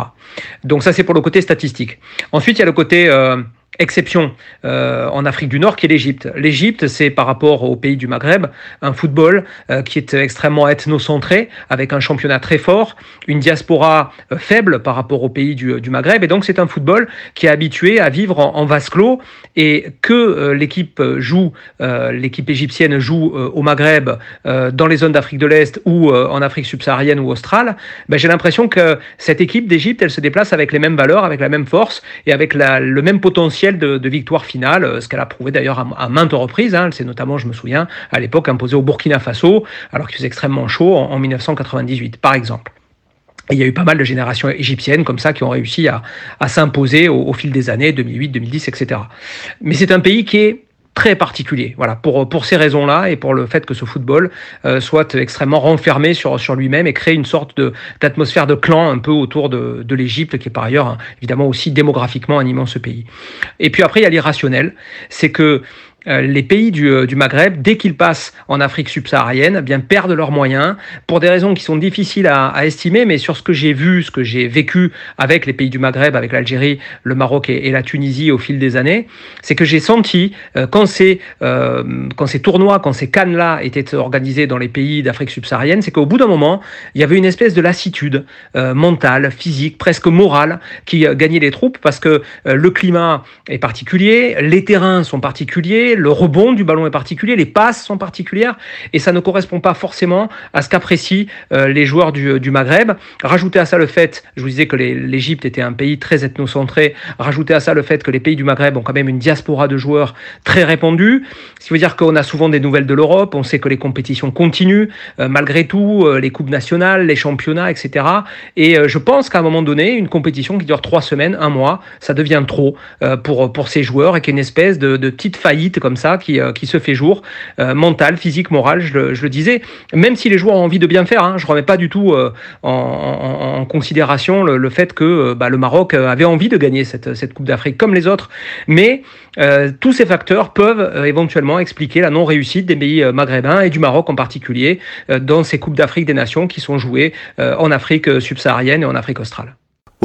Donc ça c'est pour le côté statistique. Ensuite il y a le côté euh, exception euh, en Afrique du Nord qui est l'Égypte. L'Égypte, c'est par rapport aux pays du Maghreb, un football euh, qui est extrêmement ethnocentré, avec un championnat très fort, une diaspora euh, faible par rapport aux pays du, Maghreb, et donc c'est un football qui est habitué à vivre en, vase clos, et que l'équipe joue, l'équipe égyptienne joue au Maghreb, dans les zones d'Afrique de l'Est ou en Afrique subsaharienne ou australe, ben, j'ai l'impression que cette équipe d'Égypte, elle se déplace avec les mêmes valeurs, avec la même force et avec le même potentiel de, victoire finale, euh, ce qu'elle a prouvé d'ailleurs à, maintes reprises. Hein. C'est notamment, je me souviens, à l'époque imposé au Burkina Faso, alors qu'il faisait extrêmement chaud en, 1998, par exemple. il y a eu pas mal de générations égyptiennes comme ça qui ont réussi à, s'imposer au, fil des années, 2008, 2010, etc. Mais c'est un pays qui est très particulier. Voilà, pour, pour ces raisons-là et pour le fait que ce football euh, soit extrêmement renfermé sur, sur lui-même et crée une sorte de, d'atmosphère de clan un peu autour de, de l'Égypte, qui est par ailleurs hein, évidemment aussi démographiquement un immense pays. Et puis après, il y a l'irrationnel, c'est que les pays du, euh, du Maghreb, dès qu'ils passent en Afrique subsaharienne, eh bien perdent leurs moyens pour des raisons qui sont difficiles à, à estimer, mais sur ce que j'ai vu, ce que j'ai vécu avec les pays du Maghreb, avec l'Algérie, le Maroc et, la Tunisie au fil des années, c'est que j'ai senti euh, quand ces euh, quand ces tournois, quand ces cannes là étaient organisés dans les pays d'Afrique subsaharienne, c'est qu'au bout d'un moment, il y avait une espèce de lassitude euh, mentale, physique, presque morale, qui gagnait les troupes parce que le climat est particulier, les terrains sont particuliers, le rebond du ballon est particulier, les passes sont particulières, et ça ne correspond pas forcément à ce qu'apprécient euh, les joueurs du, du, Maghreb. Rajoutez à ça le fait, je vous disais que l'Égypte était un pays très ethnocentré, rajoutez à ça le fait que les pays du Maghreb ont quand même une diaspora de joueurs très répandue, ce qui veut dire qu'on a souvent des nouvelles de l'Europe, on sait que les compétitions continuent, euh, malgré tout, euh, les coupes nationales, les championnats, etc. Et je pense qu'à un moment donné, une compétition qui dure trois semaines, un mois, ça devient trop pour, pour ces joueurs et qu'il une espèce de petite faillite comme ça qui, euh, qui se fait jour, euh, mental, physique, moral, je le, disais. Même si les joueurs ont envie de bien faire, hein, je ne remets pas du tout euh, en, considération le, fait que bah, le Maroc avait envie de gagner cette, cette Coupe d'Afrique comme les autres. Mais tous ces facteurs peuvent éventuellement expliquer la non-réussite des pays maghrébins et du Maroc en particulier dans ces Coupes d'Afrique des Nations qui sont jouées en Afrique subsaharienne et en Afrique australe.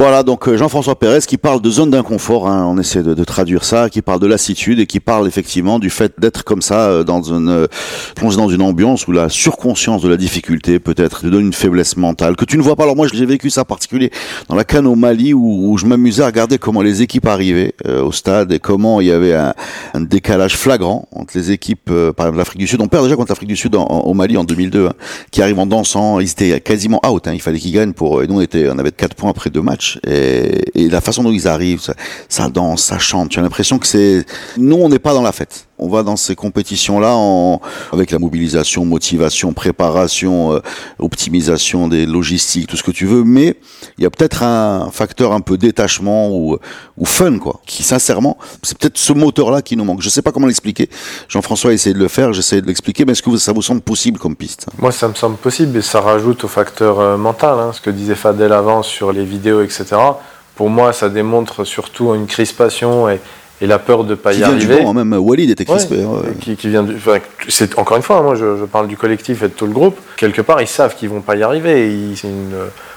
Voilà, donc euh, Jean-François Pérez qui parle de zone d'inconfort, hein, on essaie de, traduire ça, qui parle de lassitude et qui parle effectivement du fait d'être comme ça, euh, dans une, euh, plongé dans une ambiance où la surconscience de la difficulté peut-être te donne une faiblesse mentale que tu ne vois pas. Alors moi, j'ai vécu ça en particulier dans la canne au Mali où, je m'amusais à regarder comment les équipes arrivaient euh, au stade et comment il y avait un, décalage flagrant entre les équipes, euh, par exemple l'Afrique du Sud. On perd déjà contre l'Afrique du Sud en, au Mali en 2002, hein, qui arrive en dansant. Ils étaient quasiment out, hein, il fallait qu'ils gagnent pour. Et nous, on, était, on avait 4 points après deux matchs. Et, la façon dont ils arrivent, ça, danse, ça chante. Tu as l'impression que c'est. Nous, on n'est pas dans la fête. On va dans ces compétitions-là en... avec la mobilisation, motivation, préparation, euh, optimisation des logistiques, tout ce que tu veux. Mais il y a peut-être un facteur un peu détachement ou, fun, quoi. Qui, sincèrement, c'est peut-être ce moteur-là qui nous manque. Je sais pas comment l'expliquer. Jean-François a essayé de le faire, j'essaie de l'expliquer. Mais est-ce que ça vous semble possible comme piste? Moi, ça me semble possible et ça rajoute au facteur euh, mental. Hein, ce que disait Fadel avant sur les vidéos, etc pour moi, ça démontre surtout une crispation et, et la peur de ne pas qui y vient arriver. Du banc, même Walid était crispé. Ouais. Qui, qui, vient du, enfin, c'est encore une fois, moi je, je, parle du collectif et de tout le groupe. Quelque part, ils savent qu'ils vont pas y arriver. C'est une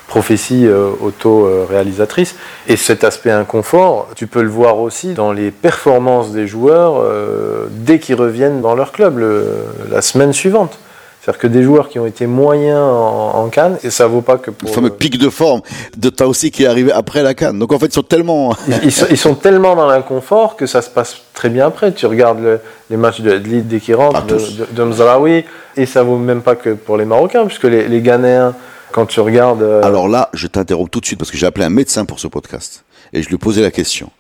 prophétie euh, auto-réalisatrice. Et cet aspect inconfort, tu peux le voir aussi dans les performances des joueurs euh, dès qu'ils reviennent dans leur club le, la semaine suivante. C'est-à-dire que des joueurs qui ont été moyens en, en Cannes, et ça vaut pas que pour. Le fameux pic de forme de Taossi qui est arrivé après la Cannes. Donc en fait, ils sont tellement. ils, ils, sont, ils, sont, tellement dans l'inconfort que ça se passe très bien après. Tu regardes le, les matchs de Adli dès qu'ils rentrent, de, de, de Mzraoui, et ça vaut même pas que pour les Marocains, puisque les, les Ghanéens, quand tu regardes. Euh... Alors là, je t'interromps tout de suite parce que j'ai appelé un médecin pour ce podcast. Et je lui ai posé la question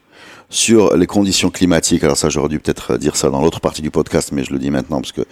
sur les conditions climatiques. Alors ça, j'aurais dû peut-être dire ça dans l'autre partie du podcast, mais je le dis maintenant parce que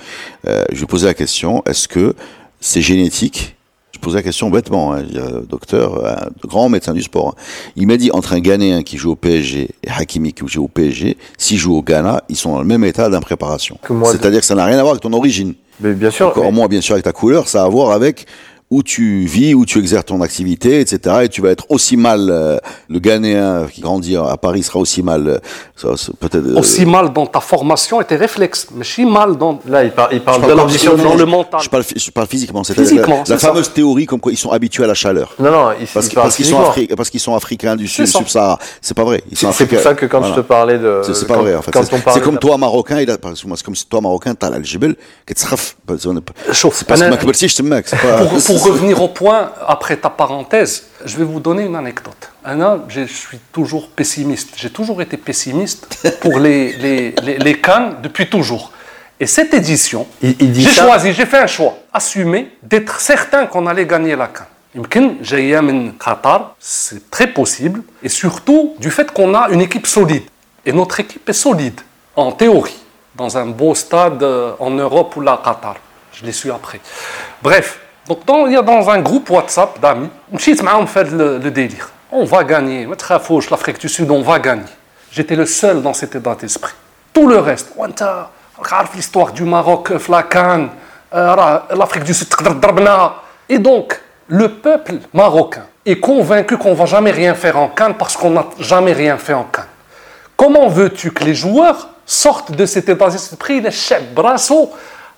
euh, je lui posais la question est-ce que c'est génétique? Je posais la question bêtement. Hein, docteur, un grand médecin du sport. Hein. Il m'a dit entre un Ghanéen qui joue au PSG et Hakimi qui joue au PSG, s'ils jouent au Ghana, ils sont dans le même état d'impréparation. C'est-à-dire que ça n'a rien à voir avec ton origine. Mais bien sûr. Encore mais... moins, bien sûr, avec ta couleur, ça a à voir avec où tu vis, où tu exerces ton activité, etc. Et tu vas être aussi mal, euh, le Ghanéen qui grandit à Paris sera aussi mal, euh, peut-être. Euh... Aussi mal dans ta formation et tes réflexes, mais si mal dans. Là, il, par, il parle je de l'ambition dans le mental. Je parle, je parle physiquement, c'est physiquement, la, la fameuse ça. théorie comme quoi ils sont habitués à la chaleur. Non, non, il, parce, il parce qu'ils sont, Afri parce qu'ils sont africains du sud, sub-Sahara. C'est pas vrai. C'est pour ça que quand voilà. je te parlais de. C'est pas vrai, en fait. C'est comme toi, Marocain, il a, c'est comme toi, Marocain, t'as l'algibel, qui te C'est parce que ma Pour revenir au point, après ta parenthèse, je vais vous donner une anecdote. Anna, je suis toujours pessimiste. J'ai toujours été pessimiste pour les, les, les, les cannes depuis toujours. Et cette édition, j'ai choisi, j'ai fait un choix, assumé d'être certain qu'on allait gagner la canne. يمكن جايه من Qatar, c'est très possible, et surtout du fait qu'on a une équipe solide. Et notre équipe est solide, en théorie, dans un beau stade en Europe ou la Qatar. Je l'ai su après. Bref, donc dans un groupe WhatsApp d'amis, le délire. On va gagner, l'Afrique du Sud, on va gagner. J'étais le seul dans cet état d'esprit. Tout le reste, l'histoire du Maroc, la Cannes, euh, l'Afrique du Sud, et donc le peuple marocain est convaincu qu'on va jamais rien faire en Cannes parce qu'on n'a jamais rien fait en Cannes. Comment veux-tu que les joueurs sortent de cet état d'esprit, les chefs, brasseaux,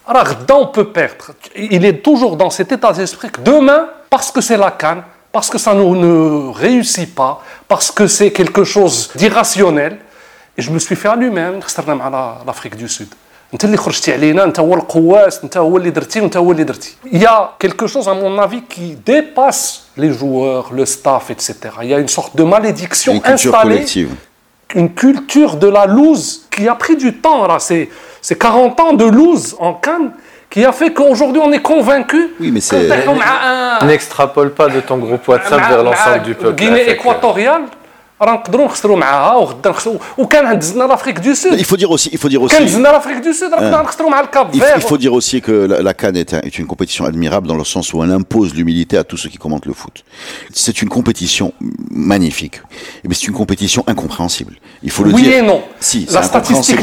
on peut perdre. Il est toujours dans cet état d'esprit que demain, parce que c'est la canne, parce que ça ne réussit pas, parce que c'est quelque chose d'irrationnel. Et je me suis fait allumer hein, l'Afrique du Sud. Il y a quelque chose, à mon avis, qui dépasse les joueurs, le staff, etc. Il y a une sorte de malédiction une installée. Collective. Une culture de la loose qui a pris du temps. C'est 40 ans de loose en Cannes qui a fait qu'aujourd'hui on est convaincu oui, mais c'est... N'extrapole pas de ton groupe WhatsApp vers l'ensemble du peuple. Guinée équatoriale, il faut dire aussi, il faut dire aussi, il, faut dire aussi que la, la Cannes est, est, une compétition admirable dans le sens où elle impose l'humilité à tous ceux qui commentent le foot. C'est une compétition magnifique, mais c'est une compétition incompréhensible. Il faut le oui dire. Oui et non. Si, la statistique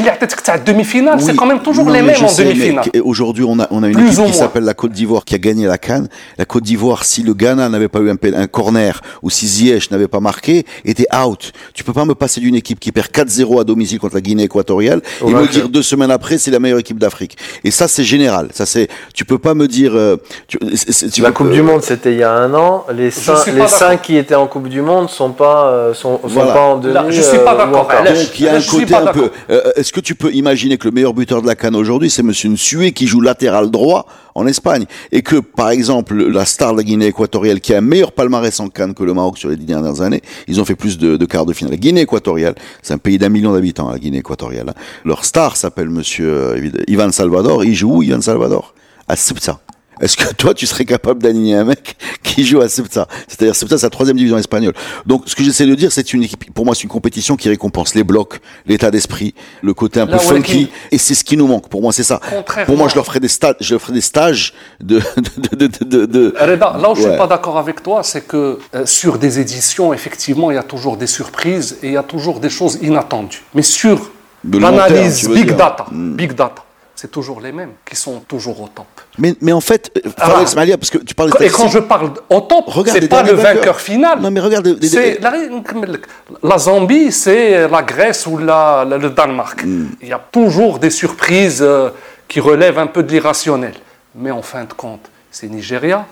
demi-finale, oui. c'est quand même toujours non, les mêmes en demi-finale. Aujourd'hui, on a, on a une Plus équipe qui s'appelle la Côte d'Ivoire qui a gagné la Cannes. La Côte d'Ivoire, si le Ghana n'avait pas eu un, un corner ou si Ziyech n'avait pas marqué, était out. Tu peux pas me passer d'une équipe qui perd 4-0 à domicile contre la Guinée équatoriale et me dire deux semaines après c'est la meilleure équipe d'Afrique. Et ça c'est général. Ça c'est. Tu peux pas me dire. Euh, tu, c est, tu la Coupe euh, du Monde c'était il y a un an. Les cinq, les cinq qui étaient en Coupe du Monde sont pas euh, sont, sont voilà. pas en demi. Là, je suis pas d'accord. Donc il y a un côté un peu. Est-ce que tu peux imaginer que le meilleur buteur de la Cannes aujourd'hui c'est Monsieur Nsué qui joue latéral droit en Espagne et que par exemple la star de la Guinée équatoriale qui a un meilleur palmarès en Cannes que le Maroc sur les dix dernières années, ils ont fait plus de, de quarts de finale. La Guinée équatoriale, c'est un pays d'un million d'habitants, la Guinée équatoriale. Hein. Leur star s'appelle Monsieur Ivan Salvador. Il joue où Ivan Salvador À Ceuta. Est-ce que toi, tu serais capable d'aligner un mec qui joue à Ceuta C'est-à-dire, Ceuta, c'est la troisième division espagnole. Donc, ce que j'essaie de dire, c'est une équipe, pour moi, c'est une compétition qui récompense les blocs, l'état d'esprit, le côté un peu funky, et c'est ce qui nous manque. Pour moi, c'est ça. Pour moi, je leur ferai des stages, je leur ferai des stages de, de, de, de, de Reda, là où je suis pas d'accord avec toi, c'est que euh, sur des éditions, effectivement, il y a toujours des surprises et il y a toujours des choses inattendues. Mais sur l'analyse big dire. data, big data, c'est toujours les mêmes qui sont toujours au top. Mais, mais en fait, Farid Smalia, parce que tu parles Et quand je parle au top, c'est pas le vainqueur final. Non, mais regarde. C'est la, la, Zambie, c'est la Grèce ou la, la, le Danemark. Mm. Il y a toujours des surprises euh, qui relèvent un peu de l'irrationnel. Mais en fin de compte, c'est Nigeria,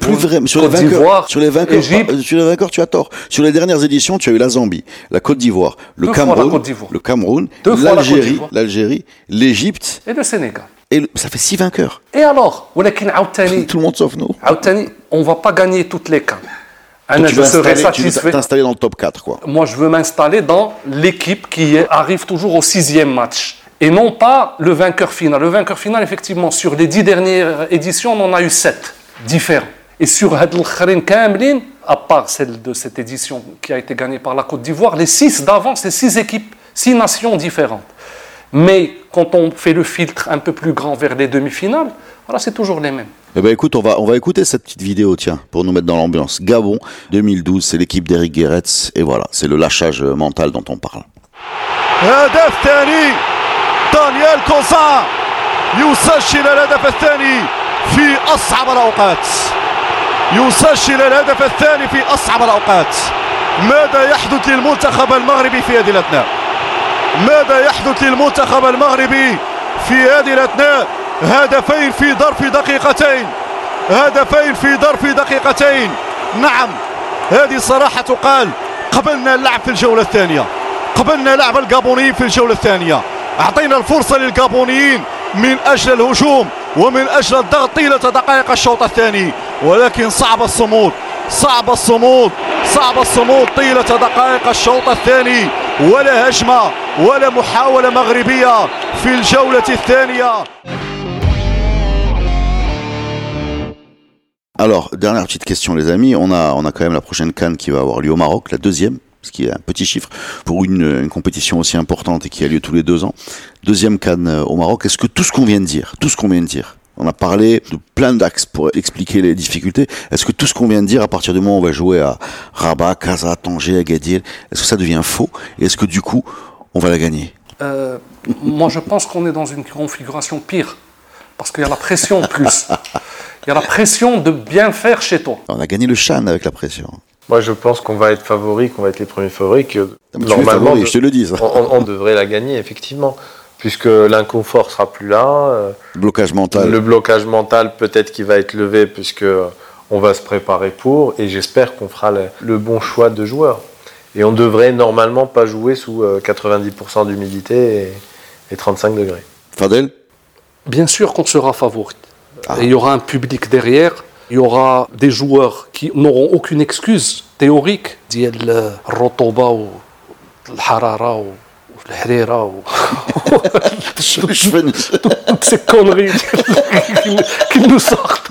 plus vrai, sur les vainqueurs, ah, sur les vainqueurs, tu as tort. Sur les dernières éditions, tu as eu la Zambie, la Côte d'Ivoire, le Cameroun, le Cameroun, l'Algérie, l'Algérie, l'Égypte et le Sénégal. Et ça fait six vainqueurs. Et alors, tout le monde sauf nous. on va pas gagner toutes les camps. Donc je serais satisfait. t'installer dans le top 4, quoi. Moi, je veux m'installer dans l'équipe qui arrive toujours au sixième match. Et non pas le vainqueur final. Le vainqueur final, effectivement, sur les dix dernières éditions, on en a eu sept différents. Et sur Hadl Kamlin, à part celle de cette édition qui a été gagnée par la Côte d'Ivoire, les six d'avant, c'est six équipes, six nations différentes. Mais quand on fait le filtre un peu plus grand vers les demi-finales, voilà, c'est toujours les mêmes. Eh ben écoute, on va, on va écouter cette petite vidéo, tiens, pour nous mettre dans l'ambiance. Gabon 2012, c'est l'équipe d'Eric Guéretz, et voilà, c'est le lâchage euh, mental dont on parle. Daniel في أصعب الأوقات. يسجل الهدف الثاني في أصعب الأوقات. ماذا يحدث للمنتخب المغربي في هذه الأثناء؟ ماذا يحدث للمنتخب المغربي في هذه الأثناء؟ هدفين في ظرف دقيقتين. هدفين في ظرف دقيقتين. نعم هذه صراحة تقال قبلنا اللعب في الجولة الثانية. قبلنا لعب الجابونيين في الجولة الثانية. أعطينا الفرصة للجابونيين من أجل الهجوم ومن أجل الضغط طيلة دقائق الشوط الثاني. ولكن صعب الصمود صعب الصمود صعب الصمود طيلة دقائق الشوط الثاني. ولا هجمة ولا محاولة مغربية في الجولة الثانية. Alors, dernière petite question, les amis. On a, on a quand même la prochaine canne qui va avoir lieu au Maroc, la deuxième, ce qui est un petit chiffre pour une, une compétition aussi importante et qui a lieu tous les deux ans. Deuxième canne euh, au Maroc. Est-ce que tout ce qu'on vient de dire, tout ce qu'on vient de dire, on a parlé de plein d'axes pour expliquer les difficultés. Est-ce que tout ce qu'on vient de dire, à partir du moment où on va jouer à Rabat, Casa, Tanger, Agadir, est-ce que ça devient faux Et est-ce que du coup, on va la gagner? Euh, moi, je pense qu'on est dans une configuration pire. Parce qu'il y a la pression plus. Il y a la pression de bien faire chez toi. On a gagné le Chan avec la pression. Moi, je pense qu'on va être favori, qu'on va être les premiers favoris, que Ah, es favori, je te le dis, ça. on, devrait la gagner, effectivement, puisque l'inconfort sera plus là. euh, Blocage mental. Le blocage mental, peut-être qu'il va être levé, puisque on va se préparer pour, et j'espère qu'on fera le, le bon choix de joueurs. Et on devrait normalement pas jouer sous euh, 90% d'humidité et, et 35 degrés. Fadel? Bien sûr qu'on sera favori. Ah. Et il y aura un public derrière Il y aura des joueurs qui n'auront aucune excuse théorique. ديال الرطوبة و الحرارة و الحريرة و toutes ces conneries qui, nous- qui nous sortent.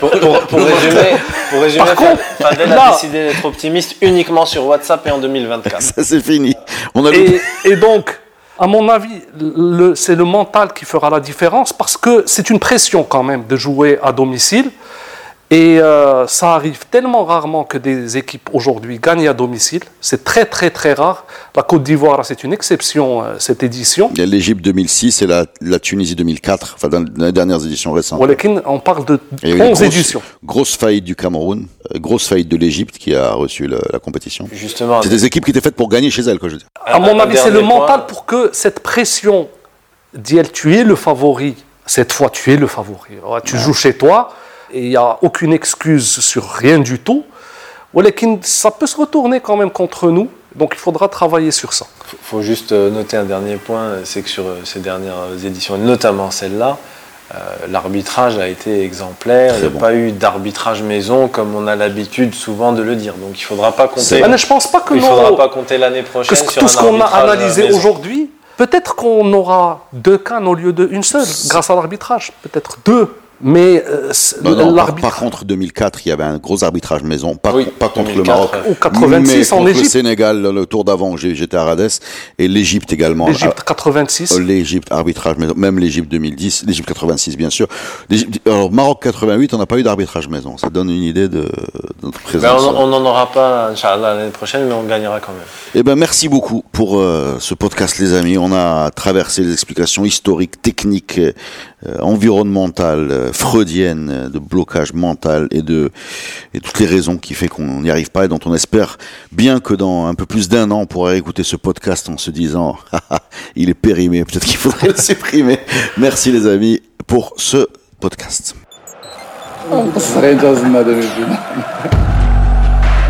Pour, pour- pour résumer, pour résumer Par contre, Fadel là- a décidé d'être optimiste uniquement sur WhatsApp et en 2024. Ça, c'est fini. On a et, et donc, à mon avis, c'est le mental qui fera la différence parce que c'est une pression quand même de jouer à domicile. Et euh, ça arrive tellement rarement que des équipes aujourd'hui gagnent à domicile. C'est très très très rare. La Côte d'Ivoire, c'est une exception euh, cette édition. Il y a l'Égypte 2006 et la, la Tunisie 2004, enfin dans les dernières éditions récentes. On parle de Il y a eu une 11 grosse, éditions. grosse faillite du Cameroun, euh, grosse faillite de l'Égypte qui a reçu la compétition. Justement, C'est des équipes qui étaient faites pour gagner chez elles, quoi, je veux dire. À mon avis, c'est le point. mental pour que cette pression d'IL, tu es le favori. Cette fois, tu es le favori. Ouais, Tu joues chez toi il n'y a aucune excuse sur rien du tout. Ça peut se retourner quand même contre nous. Donc il faudra travailler sur ça. Il faut juste euh, noter un dernier point, c'est que sur euh, ces dernières éditions, et notamment celle-là, euh, l'arbitrage a été exemplaire. Très il n'y a bon. pas eu d'arbitrage maison comme on a l'habitude souvent de le dire. Donc il ne faudra pas compter. Mais je pense pas que il faudra pas compter l'année prochaine sur tout un ce qu'on a arbitrage analysé aujourd'hui, peut-être qu'on aura deux cannes au lieu d'une seule grâce à l'arbitrage. Peut-être deux. Mais euh, Non, non, par, par contre, 2004, il y avait un gros arbitrage maison, pas, Oui, pas contre 2004, le Maroc. Ou 86 mais en contre le Égypte. Sénégal, le tour d'avant, j'étais à Rades, et l'Égypte également. L'Égypte 86. Ah, L'Égypte, arbitrage maison, même l'Égypte 2010, l'Égypte 86 bien sûr. Alors Maroc 88, on n'a pas eu d'arbitrage maison, ça donne une idée de, de notre Ben, présence. on n'en aura pas, Inch'Allah, l'année prochaine, mais on gagnera quand même. Eh ben, merci beaucoup pour euh, ce podcast, les amis. On a traversé les explications historiques, techniques, euh, environnementales, euh, freudiennes, euh, de blocage mental et de et toutes les raisons qui fait qu'on n'y arrive pas et dont on espère bien que dans un peu plus d'un an, on pourra écouter ce podcast en se disant, Ah, ah, il est périmé, peut-être qu'il faudrait le supprimer. Merci les amis pour ce podcast.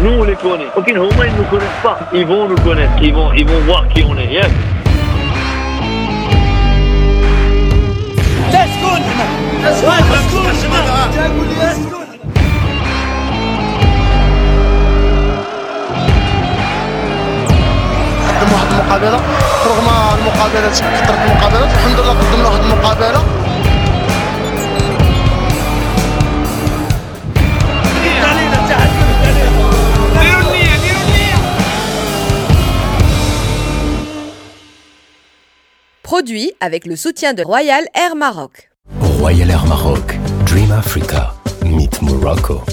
Nous, on les connaît. Homa, ils ne nous connaissent pas. Ils vont nous connaître. Ils vont, ils vont voir qui on est. Yes. قدم واحد المقابله رغم المقابلات كثرت المقابلات الحمد لله قدمنا واحد المقابله Produit avec le soutien de Royal Air Maroc. Royal Air Maroc, Dream Africa, Meet Morocco.